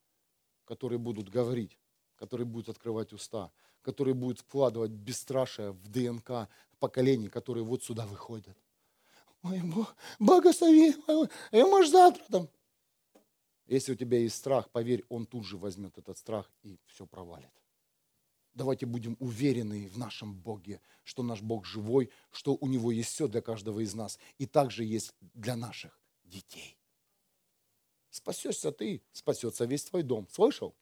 которые будут говорить, которые будут открывать уста, которые будут вкладывать бесстрашие в ДНК поколений, которые вот сюда выходят. Ой, Бог, благослови, ой, может завтра там. Если у тебя есть страх, поверь, он тут же возьмет этот страх и все провалит. Давайте будем уверены в нашем Боге, что наш Бог живой, что у Него есть все для каждого из нас. И также есть для наших детей. Спасешься ты, спасется весь твой дом. Слышал?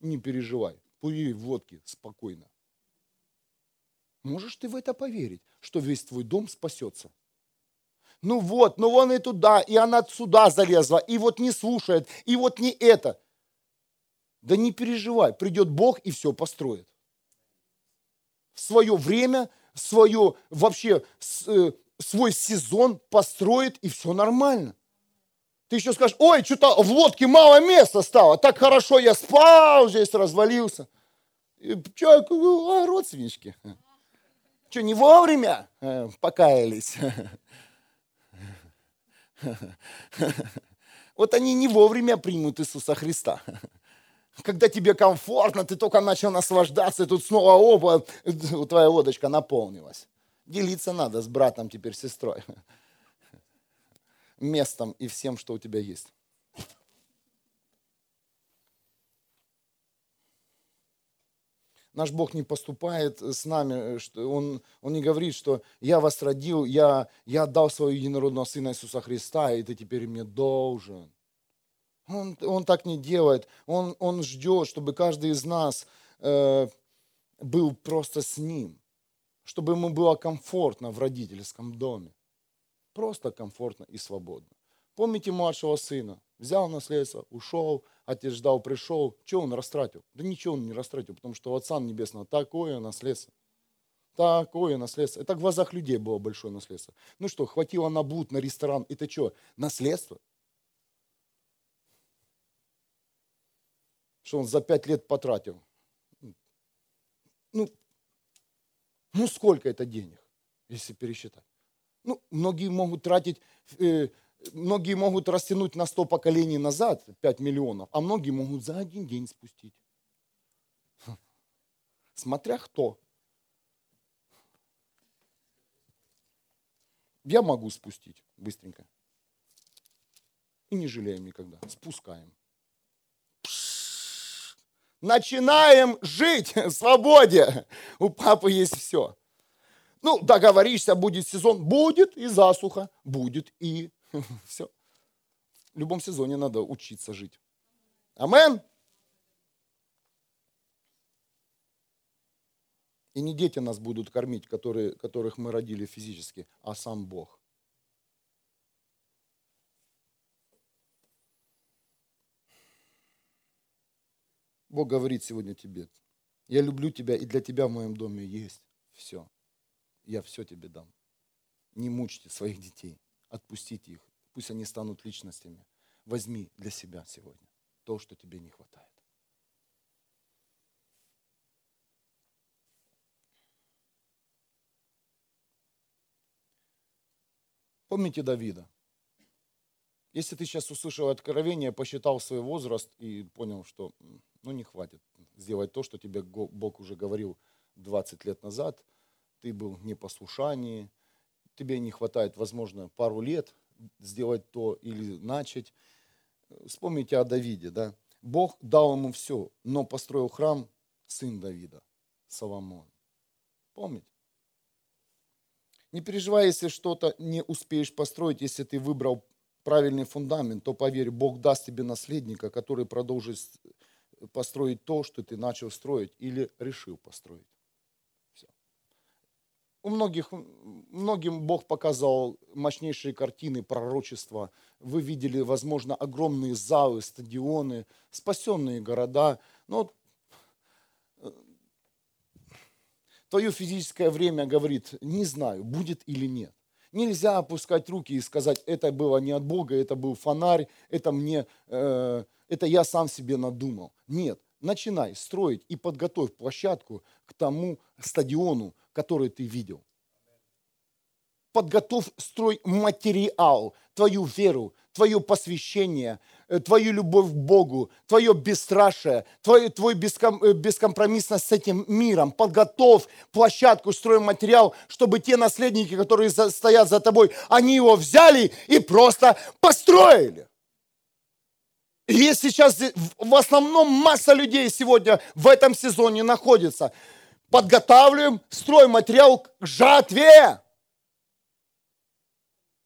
Не переживай, пури водки спокойно. Можешь ты в это поверить, что весь твой дом спасется? Ну вот, ну вон и туда, и она сюда залезла, и вот не слушает, и вот не это. Да не переживай, придет Бог и все построит. В свое время, свое, вообще э, свой сезон построит, и все нормально. Ты еще скажешь, ой, что-то в лодке мало места стало, так хорошо я спал, здесь развалился. Че, а, родственнички? Что, не вовремя э, покаялись? (laughs) (laughs) Вот они не вовремя примут Иисуса Христа. Когда тебе комфортно, ты только начал наслаждаться, и тут снова оба, (laughs) твоя лодочка наполнилась. Делиться надо с братом теперь, сестрой. (laughs) Местом и всем, что у тебя есть. Наш Бог не поступает с нами, что он, он не говорит, что я вас родил, я, я отдал своего единородного Сына Иисуса Христа, и ты теперь мне должен. Он, он так не делает. Он, он ждет, чтобы каждый из нас э, был просто с Ним, чтобы ему было комфортно в родительском доме. Просто комфортно и свободно. Помните младшего сына? Взял наследство, ушел, отец ждал, пришел. Что он растратил? Да ничего он не растратил, потому что у Отца Небесного такое наследство. Такое наследство. Это в глазах людей было большое наследство. Ну что, хватило на блуд, на ресторан. Это что, наследство? Что он за пять лет потратил? Ну, ну сколько это денег, если пересчитать? Ну, многие могут тратить э, многие могут растянуть на 100 поколений назад 5 миллионов, а многие могут за один день спустить. Смотря кто. Я могу спустить быстренько. И не жалеем никогда. Спускаем. Начинаем жить в (laughs) свободе. У папы есть все. Ну, договоришься, будет сезон. Будет и засуха. Будет и (laughs) все. В любом сезоне надо учиться жить. Амен. И не дети нас будут кормить, которые, которых мы родили физически, а сам Бог. Бог говорит сегодня тебе, я люблю тебя, и для тебя в моем доме есть все. Я все тебе дам. Не мучьте своих детей, отпустите их, пусть они станут личностями. Возьми для себя сегодня то, что тебе не хватает. Помните Давида? Если ты сейчас услышал откровение, посчитал свой возраст и понял, что ну, не хватит сделать то, что тебе Бог уже говорил 20 лет назад, ты был в непослушании, тебе не хватает, возможно, пару лет сделать то или начать. Вспомните о Давиде, да? Бог дал ему все, но построил храм сын Давида, Соломон. Помните? Не переживай, если что-то не успеешь построить, если ты выбрал правильный фундамент, то поверь, Бог даст тебе наследника, который продолжит построить то, что ты начал строить или решил построить. У многих, многим Бог показал мощнейшие картины, пророчества. Вы видели, возможно, огромные залы, стадионы, спасенные города. Но э, твое физическое время говорит, не знаю, будет или нет. Нельзя опускать руки и сказать, это было не от Бога, это был фонарь, это мне, э, это я сам себе надумал. Нет, начинай строить и подготовь площадку к тому стадиону, который ты видел. Подготовь, строй материал, твою веру, твое посвящение, э, твою любовь к Богу, твое бесстрашие, твой, твой беском, э, бескомпромиссность с этим миром. Подготовь площадку, строй материал, чтобы те наследники, которые за, стоят за тобой, они его взяли и просто построили. И есть сейчас в основном масса людей сегодня в этом сезоне находится. Подготавливаем стройматериал к жатве.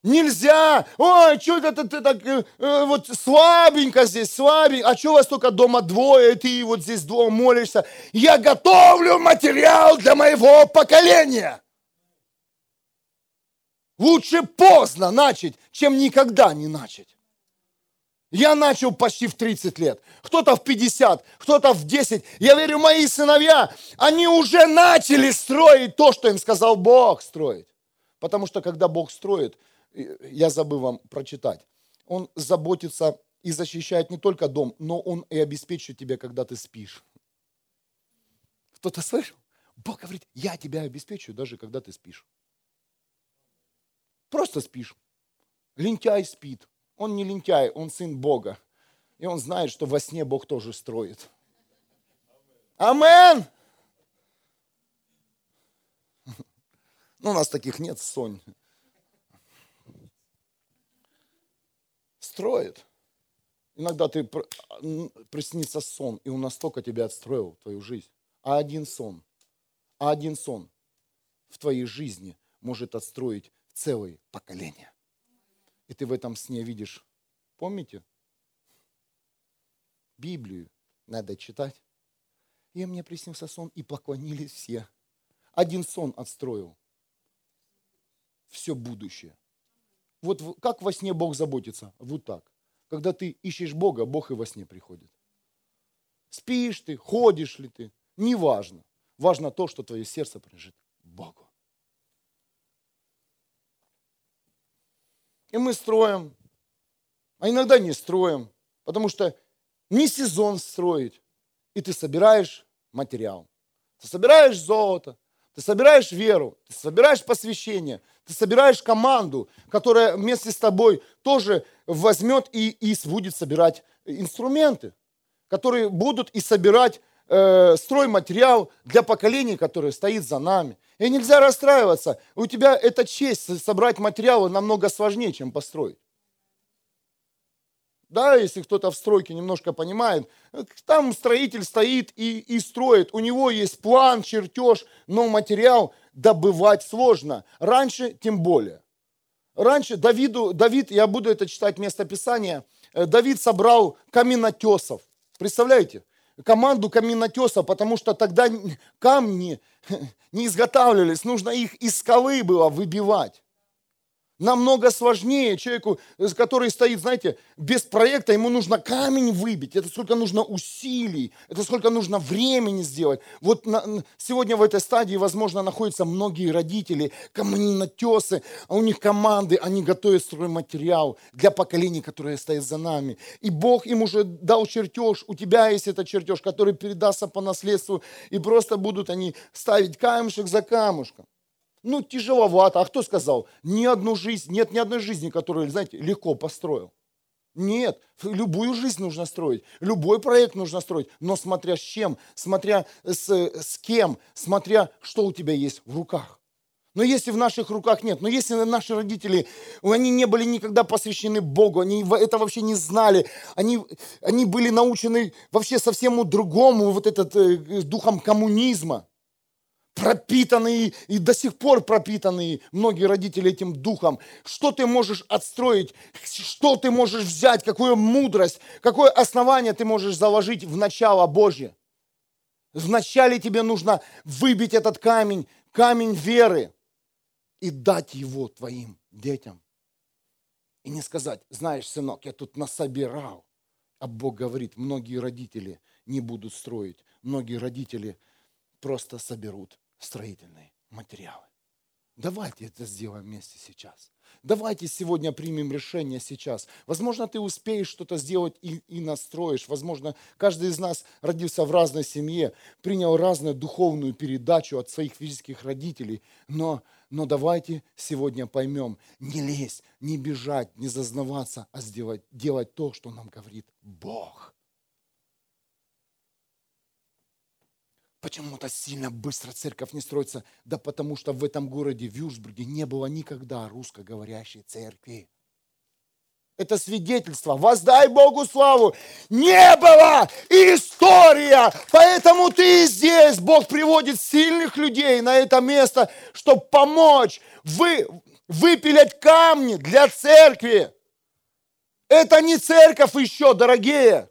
Нельзя! Ой, что это ты так э, э, вот слабенько здесь, слабенько. А что у вас только дома двое, и ты вот здесь дома молишься? Я готовлю материал для моего поколения. Лучше поздно начать, чем никогда не начать. Я начал почти в 30 лет, кто-то в 50, кто-то в 10. Я верю, мои сыновья, они уже начали строить то, что им сказал Бог строить. Потому что когда Бог строит, я забыл вам прочитать. Он заботится и защищает не только дом, но он и обеспечивает тебя, когда ты спишь. Кто-то слышал? Бог говорит, я тебя обеспечиваю, даже когда ты спишь. Просто спишь. Лентяй спит. Он не лентяй, он сын Бога. И он знает, что во сне Бог тоже строит. Амен! (laughs) Ну, у нас таких нет, Сонь. строит. Иногда ты приснится сон, и он настолько тебя отстроил, твою жизнь. А один сон, а один сон в твоей жизни может отстроить целое поколение. И ты в этом сне видишь, помните? Библию надо читать. И мне приснился сон, и поклонились все. Один сон отстроил все будущее. Вот как во сне Бог заботится? Вот так. Когда ты ищешь Бога, Бог и во сне приходит. Спишь ты, ходишь ли ты, не важно. Важно то, что твое сердце принадлежит Богу. И мы строим, а иногда не строим, потому что не сезон строить, и ты собираешь материал. Ты собираешь золото, ты собираешь веру, ты собираешь посвящение, ты собираешь команду, которая вместе с тобой тоже возьмет и, и будет собирать инструменты, которые будут и собирать э, стройматериал для поколения, которое стоит за нами. И нельзя расстраиваться. У тебя эта честь собрать материалы намного сложнее, чем построить. да, если кто-то в стройке немножко понимает, там строитель стоит и, и строит, у него есть план, чертеж, но материал добывать сложно. Раньше тем более. Раньше Давиду, Давид, я буду это читать место Писания, э, Давид собрал каменотесов. Представляете? Команду каменотесов, потому что тогда камни (laughs) не изготавливались, нужно их из скалы было выбивать. Намного сложнее человеку, который стоит, знаете, без проекта, ему нужно камень выбить. Это сколько нужно усилий, это сколько нужно времени сделать. Вот на, сегодня в этой стадии, возможно, находятся многие родители, камненатесы, а у них команды, они готовят стройматериал для поколений, которые стоят за нами. И Бог им уже дал чертеж, у тебя есть этот чертеж, который передастся по наследству, и просто будут они ставить камешек за камушком. Ну, тяжеловато. А кто сказал? Ни одну жизнь, нет ни одной жизни, которую, знаете, легко построил. Нет, любую жизнь нужно строить, любой проект нужно строить, но смотря с чем, смотря с, с кем, смотря что у тебя есть в руках. Но если в наших руках нет, но если наши родители, они не были никогда посвящены Богу, они это вообще не знали, они, они были научены вообще совсем другому, вот этот э, духом коммунизма пропитанные и до сих пор пропитанные многие родители этим духом. Что ты можешь отстроить, что ты можешь взять, какую мудрость, какое основание ты можешь заложить в начало Божье. Вначале тебе нужно выбить этот камень, камень веры, и дать его твоим детям. И не сказать, знаешь, сынок, я тут насобирал. А Бог говорит, многие родители не будут строить, многие родители просто соберут строительные материалы. Давайте это сделаем вместе сейчас. Давайте сегодня примем решение сейчас. Возможно, ты успеешь что-то сделать и, и настроишь. Возможно, каждый из нас родился в разной семье, принял разную духовную передачу от своих физических родителей. Но, но давайте сегодня поймем, не лезть, не бежать, не зазнаваться, а сделать, делать то, что нам говорит Бог. Почему-то сильно быстро церковь не строится. Да потому что в этом городе, в Южбурге, не было никогда русскоговорящей церкви. Это свидетельство. Воздай Богу славу. Не было история. Поэтому ты здесь. Бог приводит сильных людей на это место, чтобы помочь вы, выпилять камни для церкви. Это не церковь еще, дорогие.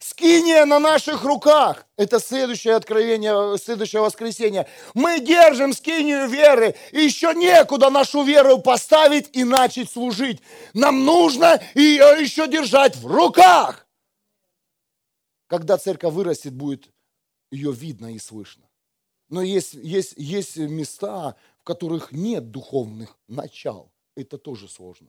Скиния на наших руках. Это следующее откровение, следующее воскресенье. Мы держим скинию веры. И еще некуда нашу веру поставить и начать служить. Нам нужно ее еще держать в руках. Когда церковь вырастет, будет ее видно и слышно. Но есть, есть, есть места, в которых нет духовных начал. Это тоже сложно.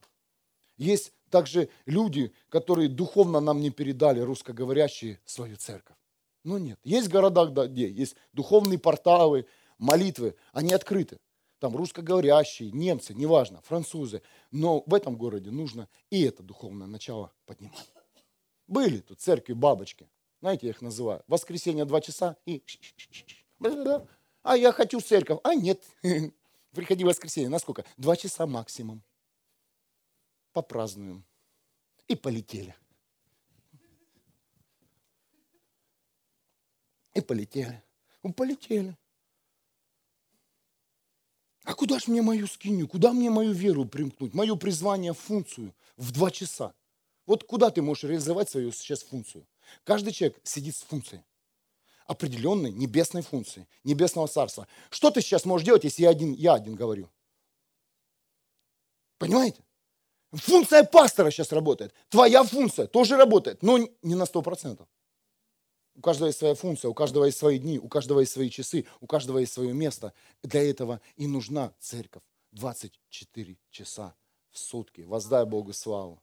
Есть также люди, которые духовно нам не передали, русскоговорящие, свою церковь. Но нет. Есть города, где есть духовные порталы, молитвы, они открыты. Там русскоговорящие, немцы, неважно, французы. Но в этом городе нужно и это духовное начало поднимать. Были тут церкви бабочки. Знаете, я их называю. Воскресенье два часа и... А я хочу церковь. А нет. (laughs) Приходи в воскресенье. На сколько? Два часа максимум попразднуем. И полетели. И полетели. Ну, полетели. А куда же мне мою скиню? Куда мне мою веру примкнуть? Мое призвание, функцию в два часа. Вот куда ты можешь реализовать свою сейчас функцию? Каждый человек сидит с функцией. Определенной небесной функции, небесного царства. Что ты сейчас можешь делать, если я один, я один говорю? Понимаете? Функция пастора сейчас работает. Твоя функция тоже работает, но не на 100%. У каждого есть своя функция, у каждого есть свои дни, у каждого есть свои часы, у каждого есть свое место. Для этого и нужна церковь 24 часа в сутки. Воздай Богу славу.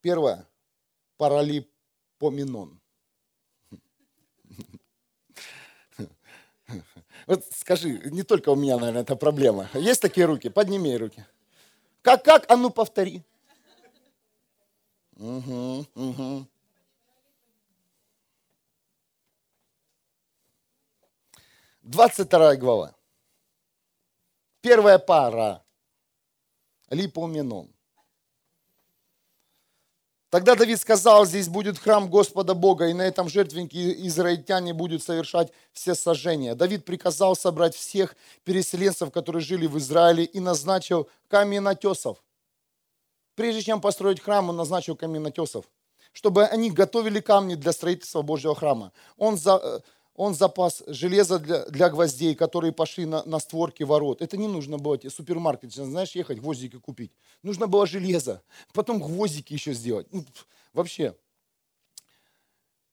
Первое. Паралипоменон. Вот скажи, не только у меня, наверное, это проблема. Есть такие руки? Подними руки. Как, как? А ну повтори. Угу, угу. 22 глава. Первая пара. Липоменон. Тогда Давид сказал, здесь будет храм Господа Бога, и на этом жертвеннике израильтяне будут совершать все сожжения. Давид приказал собрать всех переселенцев, которые жили в Израиле, и назначил каменотесов. Прежде чем построить храм, он назначил каменотесов, чтобы они готовили камни для строительства Божьего храма. Он за, он запас железа для, для гвоздей, которые пошли на, на створки ворот. Это не нужно было в супермаркет, знаешь, ехать, гвоздики купить. Нужно было железо, потом гвоздики еще сделать. Ну, вообще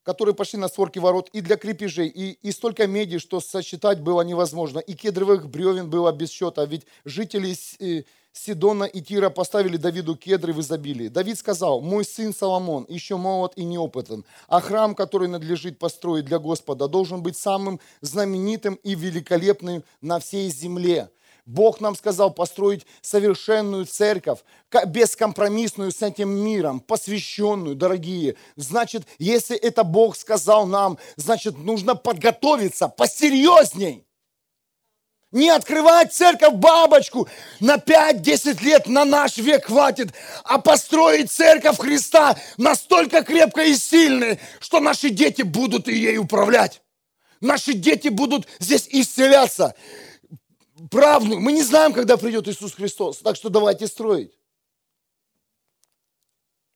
которые пошли на створки ворот, и для крепежей, и, и столько меди, что сосчитать было невозможно, и кедровых бревен было без счета, ведь жители э, Сидона и Тира поставили Давиду кедры в изобилии. Давид сказал, мой сын Соломон еще молод и неопытен, а храм, который надлежит построить для Господа, должен быть самым знаменитым и великолепным на всей земле. Бог нам сказал построить совершенную церковь, бескомпромиссную с этим миром, посвященную, дорогие. Значит, если это Бог сказал нам, значит, нужно подготовиться посерьезней. Не открывать церковь бабочку на 5-10 лет, на наш век хватит, а построить церковь Христа настолько крепкой и сильной, что наши дети будут ей управлять. Наши дети будут здесь исцеляться правну. Мы не знаем, когда придет Иисус Христос, так что давайте строить.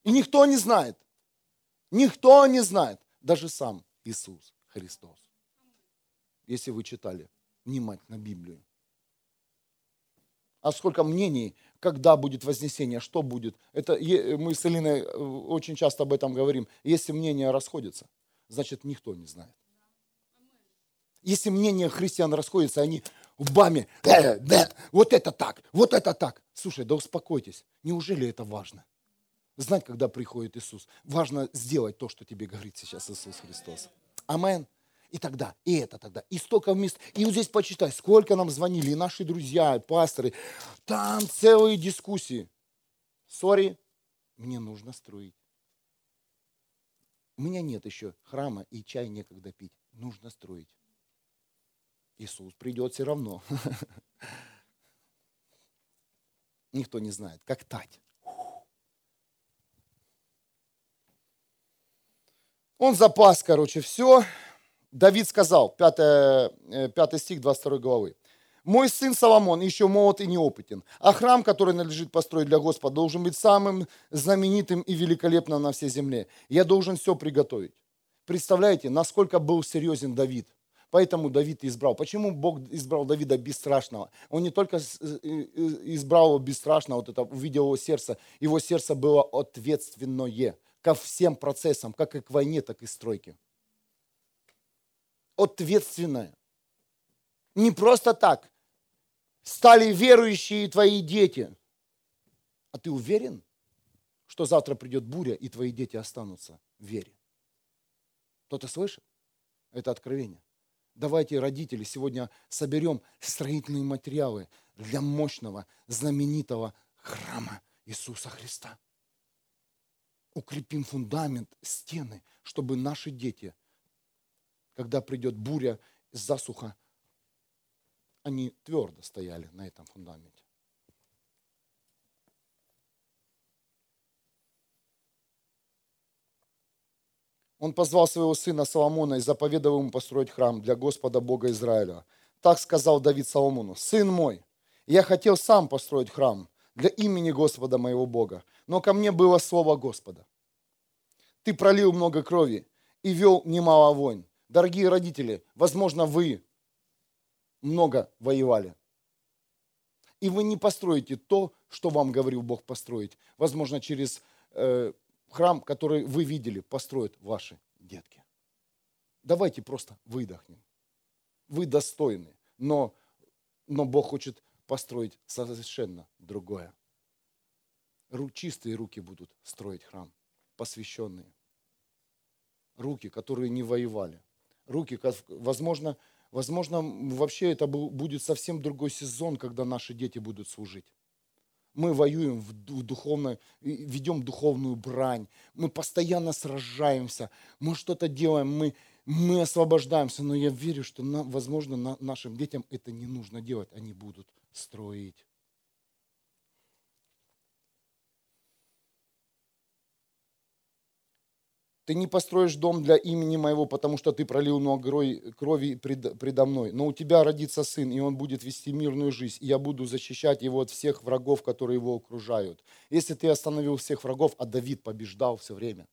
И никто не знает. Никто не знает. Даже сам Иисус Христос. Если вы читали внимательно Библию. А сколько мнений, когда будет вознесение, что будет. Это мы с Элиной э, очень часто об этом говорим. Если мнения расходятся, значит никто не знает. Если мнения христиан расходятся, они в баме, да, да, вот это так, вот это так. Слушай, да успокойтесь, неужели это важно? Знать, когда приходит Иисус. Важно сделать то, что тебе говорит сейчас Иисус Христос. Амен. И тогда, и это тогда, и столько мест. И вот здесь почитай, сколько нам звонили, и наши друзья, и пасторы. Там целые дискуссии. Сори, мне нужно строить. У меня нет еще храма, и чай некогда пить. Нужно строить. Иисус придет все равно. (laughs) Никто не знает, как тать. Он запас, короче, все. Давид сказал, 5, 5 э, стих 22 главы. Мой сын Соломон еще молод и неопытен, а храм, который надлежит построить для Господа, должен быть самым знаменитым и великолепным на всей земле. Я должен все приготовить. Представляете, насколько был серьезен Давид – Поэтому Давид избрал. Почему Бог избрал Давида бесстрашного? Он не только избрал его бесстрашного, вот это, увидел его сердце, его сердце было ответственное ко всем процессам, как и к войне, так и к стройке. Ответственное. Не просто так. Стали верующие твои дети. А ты уверен, что завтра придет буря, и твои дети останутся в вере? Кто-то слышит? Это откровение. Давайте, родители, сегодня соберем строительные материалы для мощного, знаменитого храма Иисуса Христа. Укрепим фундамент, стены, чтобы наши дети, когда придет буря, засуха, они твердо стояли на этом фундаменте. он позвал своего сына Соломона и заповедовал ему построить храм для Господа Бога Израиля. Так сказал Давид Соломону, «Сын мой, я хотел сам построить храм для имени Господа моего Бога, но ко мне было слово Господа. Ты пролил много крови и вел немало войн. Дорогие родители, возможно, вы много воевали. И вы не построите то, что вам говорил Бог построить. Возможно, через э, храм, который вы видели, построят ваши детки. Давайте просто выдохнем. Вы достойны, но, но Бог хочет построить совершенно другое. Чистые руки будут строить храм, посвященные. Руки, которые не воевали. Руки, возможно, возможно вообще это будет совсем другой сезон, когда наши дети будут служить. Мы воюем в духовной, ведем духовную брань. Мы постоянно сражаемся. Мы что-то делаем. Мы, мы освобождаемся, но я верю, что, нам, возможно, на, нашим детям это не нужно делать. Они будут строить. Ты не построишь дом для имени моего, потому что ты пролил много крови предо мной. Но у тебя родится сын, и он будет вести мирную жизнь, и я буду защищать его от всех врагов, которые его окружают. Если ты остановил всех врагов, а Давид побеждал все время,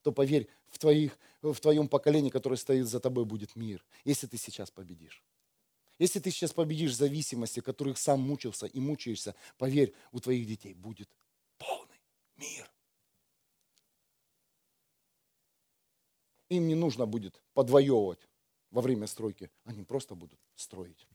то поверь, в, твоих, в твоем поколении, которое стоит за тобой, будет мир, если ты сейчас победишь. Если ты сейчас победишь зависимости, которых сам мучился и мучаешься, поверь, у твоих детей будет полный мир. Им не нужно будет подвоевывать во время стройки, они просто будут строить.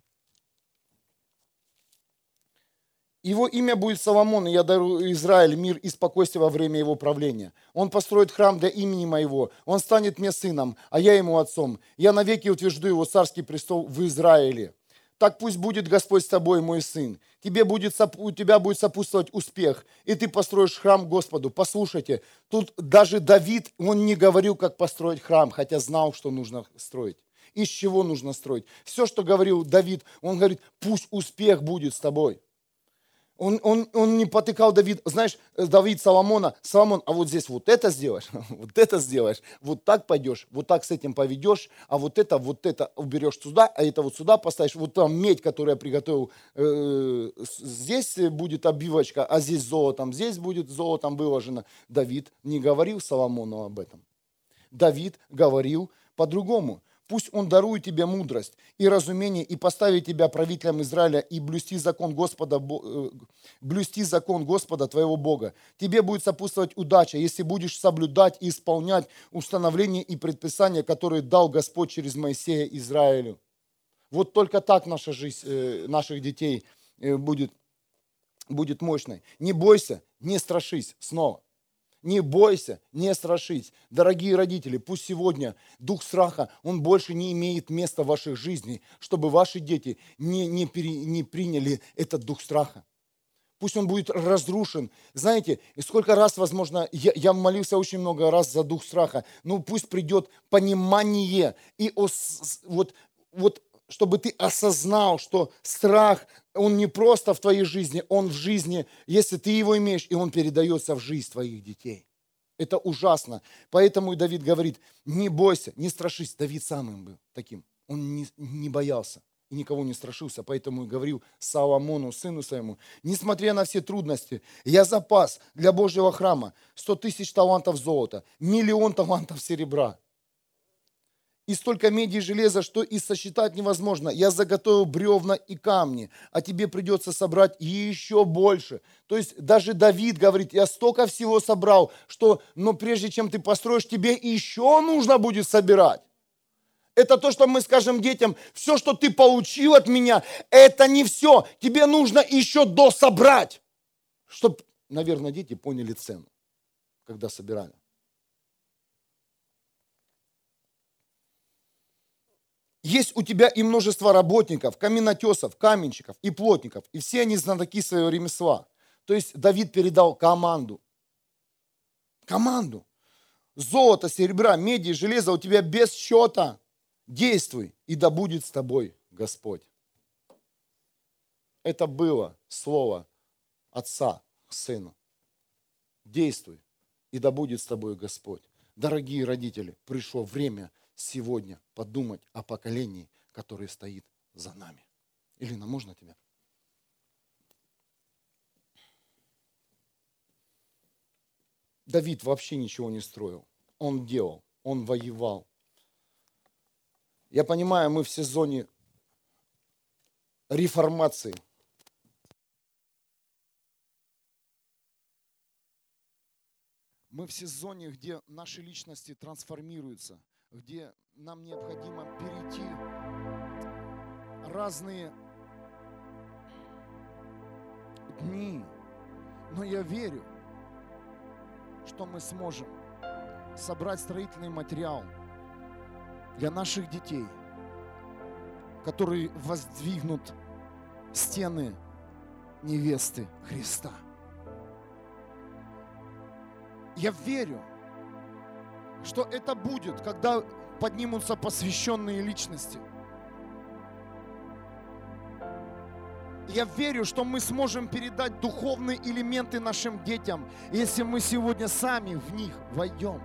Его имя будет Соломон, и я дарю Израиль мир и спокойствие во время его правления. Он построит храм для имени моего, он станет мне сыном, а я ему отцом. Я навеки утвержду его царский престол в Израиле. Так пусть будет Господь с тобой, мой сын. Тебе будет, у тебя будет сопутствовать успех, и ты построишь храм Господу. Послушайте, тут даже Давид, он не говорил, как построить храм, хотя знал, что нужно строить. Из чего нужно строить. Все, что говорил Давид, он говорит, пусть успех будет с тобой. Он, он, он не потыкал Давид, знаешь, э, Давид Соломона, Соломон, а вот здесь вот это сделаешь, (laughs) вот это сделаешь, вот так пойдешь, вот так с этим поведешь, а вот это, вот это уберешь сюда, а это вот сюда поставишь, вот там медь, которую я приготовил, э, здесь будет обивочка, а здесь золотом, здесь будет золотом выложено. Давид не говорил Соломону об этом. Давид говорил по-другому. Пусть Он дарует тебе мудрость и разумение и поставит тебя правителем Израиля и блюсти закон Господа, э, блюсти закон Господа твоего Бога. Тебе будет сопутствовать удача, если будешь соблюдать и исполнять установления и предписания, которые дал Господь через Моисея Израилю. Вот только так наша жизнь э, наших детей э, будет, будет мощной. Не бойся, не страшись снова. Не бойся, не страшись. Дорогие родители, пусть сегодня дух страха, он больше не имеет места в ваших жизнях, чтобы ваши дети не, не, пере, не приняли этот дух страха. Пусть он будет разрушен. Знаете, сколько раз, возможно, я, я молился очень много раз за дух страха. Ну, пусть придет понимание и ос, вот, вот чтобы ты осознал, что страх, он не просто в твоей жизни, он в жизни, если ты его имеешь, и он передается в жизнь твоих детей. Это ужасно. Поэтому и Давид говорит, не бойся, не страшись. Давид сам им был таким. Он не, не боялся и никого не страшился. Поэтому и говорил Соломону, сыну своему, несмотря на все трудности, я запас для Божьего храма 100 тысяч талантов золота, миллион талантов серебра, и столько меди и железа, что и сосчитать невозможно. Я заготовил бревна и камни, а тебе придется собрать еще больше. То есть даже Давид говорит, я столько всего собрал, что, но прежде чем ты построишь, тебе еще нужно будет собирать. Это то, что мы скажем детям, все, что ты получил от меня, это не все. Тебе нужно еще дособрать. Чтобы, наверное, дети поняли цену, когда собирали. Есть у тебя и множество работников, каменотесов, каменщиков и плотников, и все они знатоки своего ремесла. То есть Давид передал команду. Команду. Золото, серебра, меди, железо у тебя без счета. Действуй, и да будет с тобой Господь. Это было слово отца к сыну. Действуй, и да будет с тобой Господь. Дорогие родители, пришло время – сегодня подумать о поколении, которое стоит за нами. Илина, можно тебя? Давид вообще ничего не строил. Он делал, он воевал. Я понимаю, мы в сезоне реформации. Мы в сезоне, где наши личности трансформируются – где нам необходимо перейти разные дни. Но я верю, что мы сможем собрать строительный материал для наших детей, которые воздвигнут стены невесты Христа. Я верю, что это будет, когда поднимутся посвященные личности. Я верю, что мы сможем передать духовные элементы нашим детям, если мы сегодня сами в них войдем.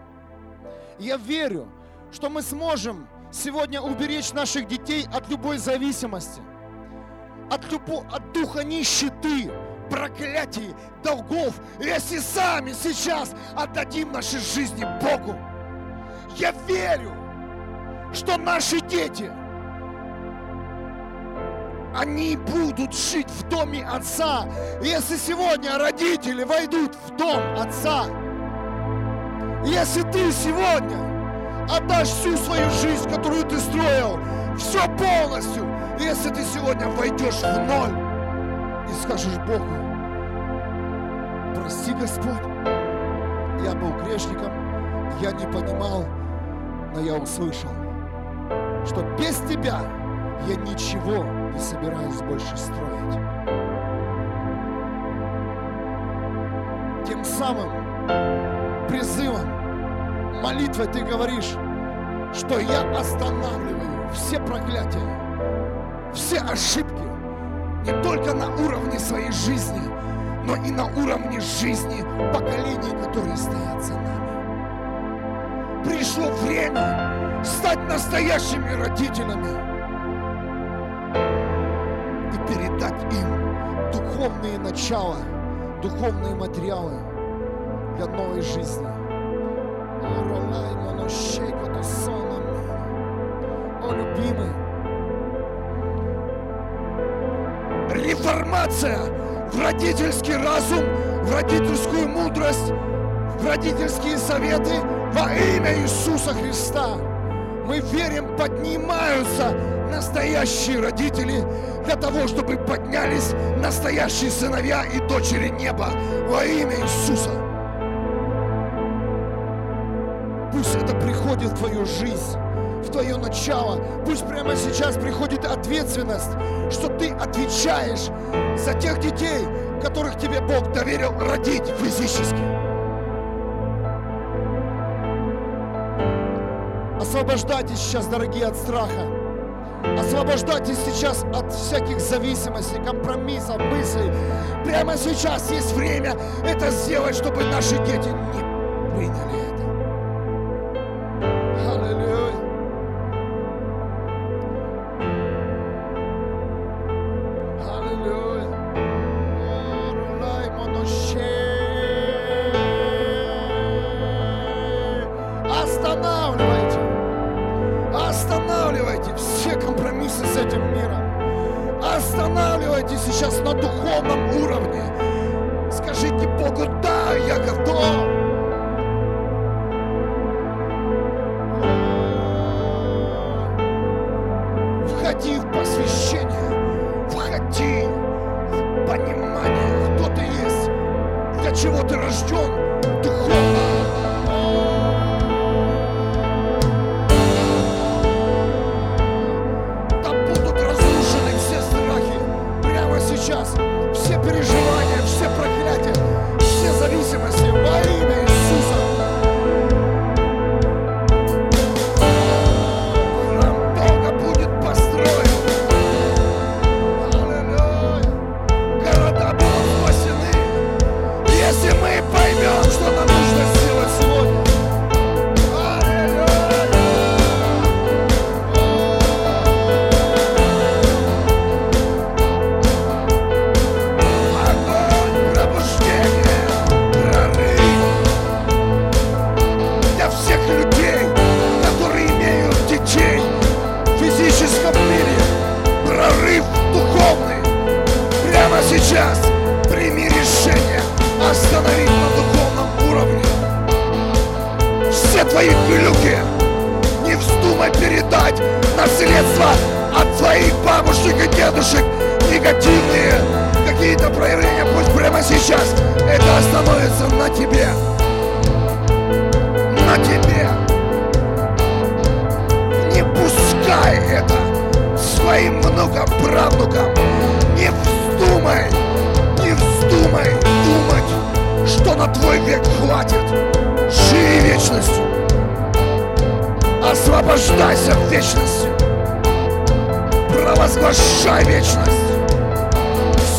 Я верю, что мы сможем сегодня уберечь наших детей от любой зависимости, от, любо, от духа нищеты, проклятий, долгов, если сами сейчас отдадим наши жизни Богу. Я верю, что наши дети, они будут жить в доме Отца. Если сегодня родители войдут в дом Отца, если ты сегодня отдашь всю свою жизнь, которую ты строил, все полностью, если ты сегодня войдешь в ноль и скажешь Богу, прости, Господь, я был грешником, я не понимал, но я услышал, что без Тебя я ничего не собираюсь больше строить. Тем самым призывом, молитвой ты говоришь, что я останавливаю все проклятия, все ошибки, не только на уровне своей жизни, но и на уровне жизни поколений, которые стоят за нами. Пришло время стать настоящими родителями и передать им духовные начала, духовные материалы для новой жизни. О, любимый, реформация в родительский разум, в родительскую мудрость, в родительские советы во имя Иисуса Христа. Мы верим, поднимаются настоящие родители для того, чтобы поднялись настоящие сыновья и дочери неба во имя Иисуса. Пусть это приходит в твою жизнь в твое начало. Пусть прямо сейчас приходит ответственность, что ты отвечаешь за тех детей, которых тебе Бог доверил родить физически. Освобождайтесь сейчас, дорогие, от страха. Освобождайтесь сейчас от всяких зависимостей, компромиссов, мыслей. Прямо сейчас есть время это сделать, чтобы наши дети не приняли Провозглашай вечность.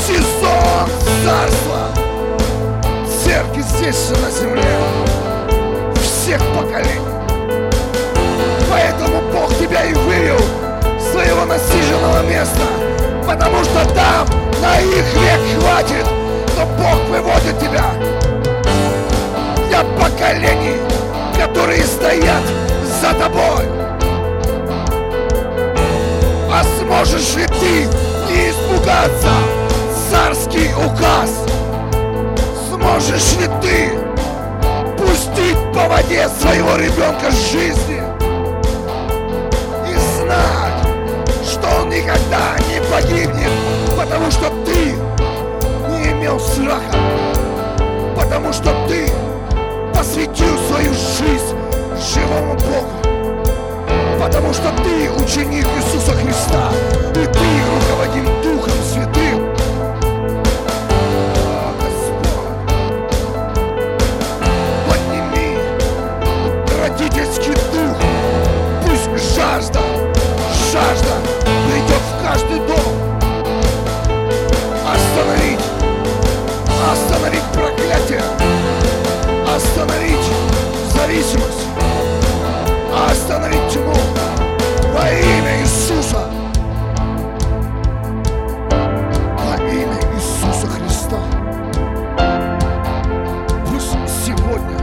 Сезон царства. Церкви здесь на земле. Всех поколений. Поэтому Бог тебя и вывел своего насиженного места. Потому что там на их век хватит. Но Бог выводит тебя для поколений, которые стоят за тобой. А сможешь ли ты не испугаться царский указ? Сможешь ли ты пустить по воде своего ребенка жизни и знать, что он никогда не погибнет, потому что ты не имел страха, потому что ты посвятил свою жизнь живому Богу. Потому что ты ученик Иисуса Христа, и ты руководим Духом Святым. Господь, подними родительский дух. Пусть жажда, жажда придет в каждый дом. Остановить, остановить проклятие, остановить зависимость, имя Иисуса. Во имя Иисуса Христа. Пусть сегодня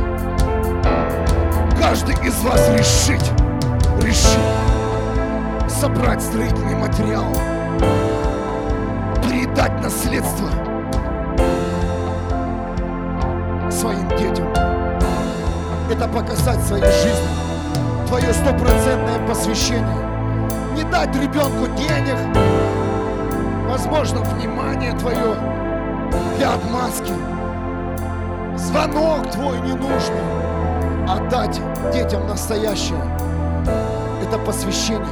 каждый из вас решить, решит собрать строительный материал, передать наследство своим детям. Это показать своей жизни твое стопроцентное посвящение. Дать ребенку денег, возможно, внимание твое для отмазки. Звонок твой ненужный. Отдать детям настоящее. Это посвящение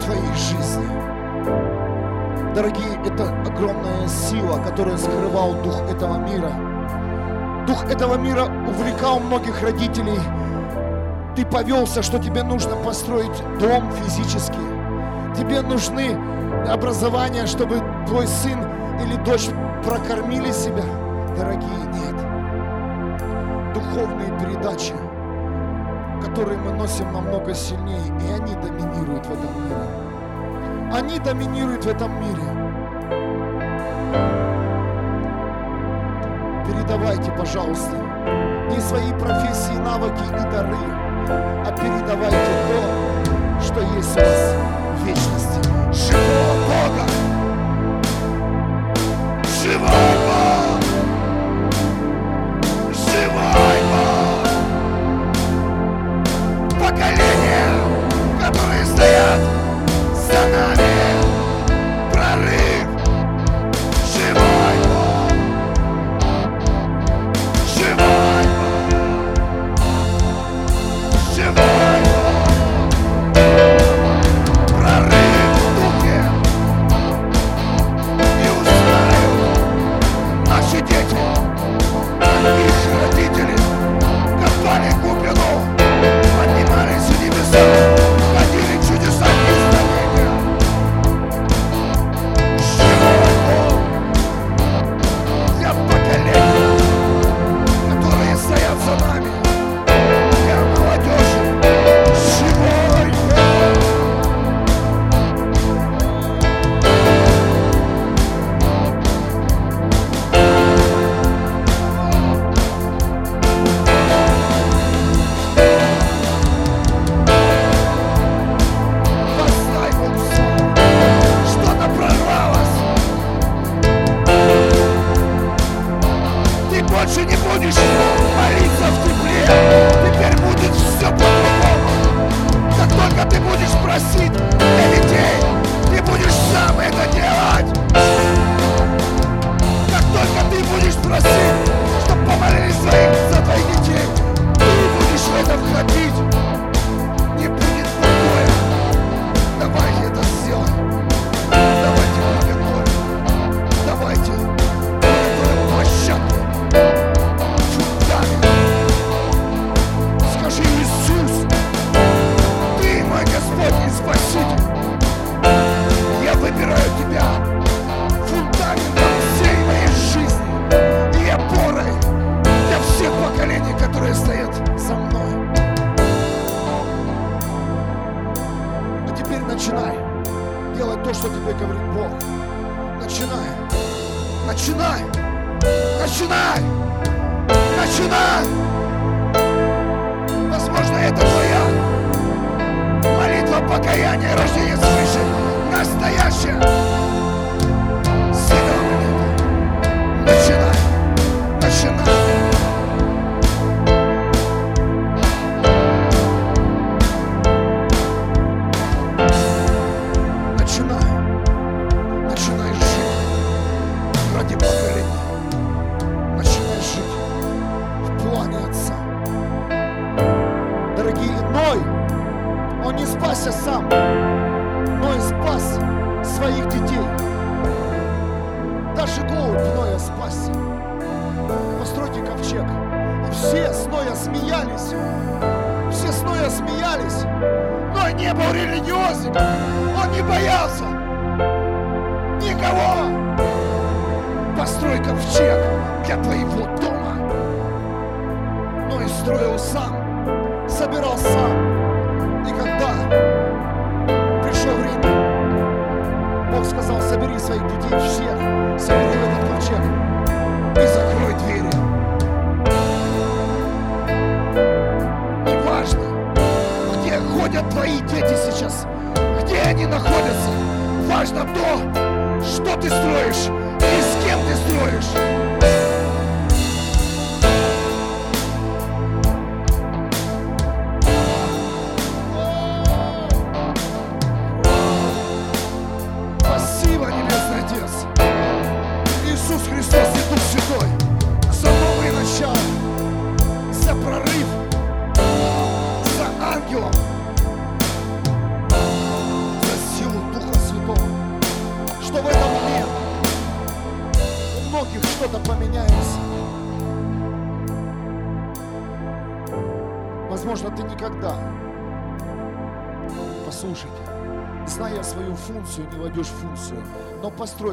твоей жизни. Дорогие, это огромная сила, которая скрывал дух этого мира. Дух этого мира увлекал многих родителей. Ты повелся, что тебе нужно построить дом физически. Тебе нужны образования, чтобы твой сын или дочь прокормили себя. Дорогие, нет. Духовные передачи, которые мы носим намного сильнее, и они доминируют в этом мире. Они доминируют в этом мире. передавайте, пожалуйста, не свои профессии, навыки и дары, а передавайте то, что есть у вас вечности. Живого Бога! Живой Давай, говорит Бог, начинай, начинай, начинай, начинай. Возможно, это твоя молитва покаяния и рождения свыше, настоящее?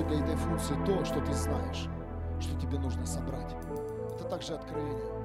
ключевое для этой функции то, что ты знаешь, что тебе нужно собрать. Это также откровение.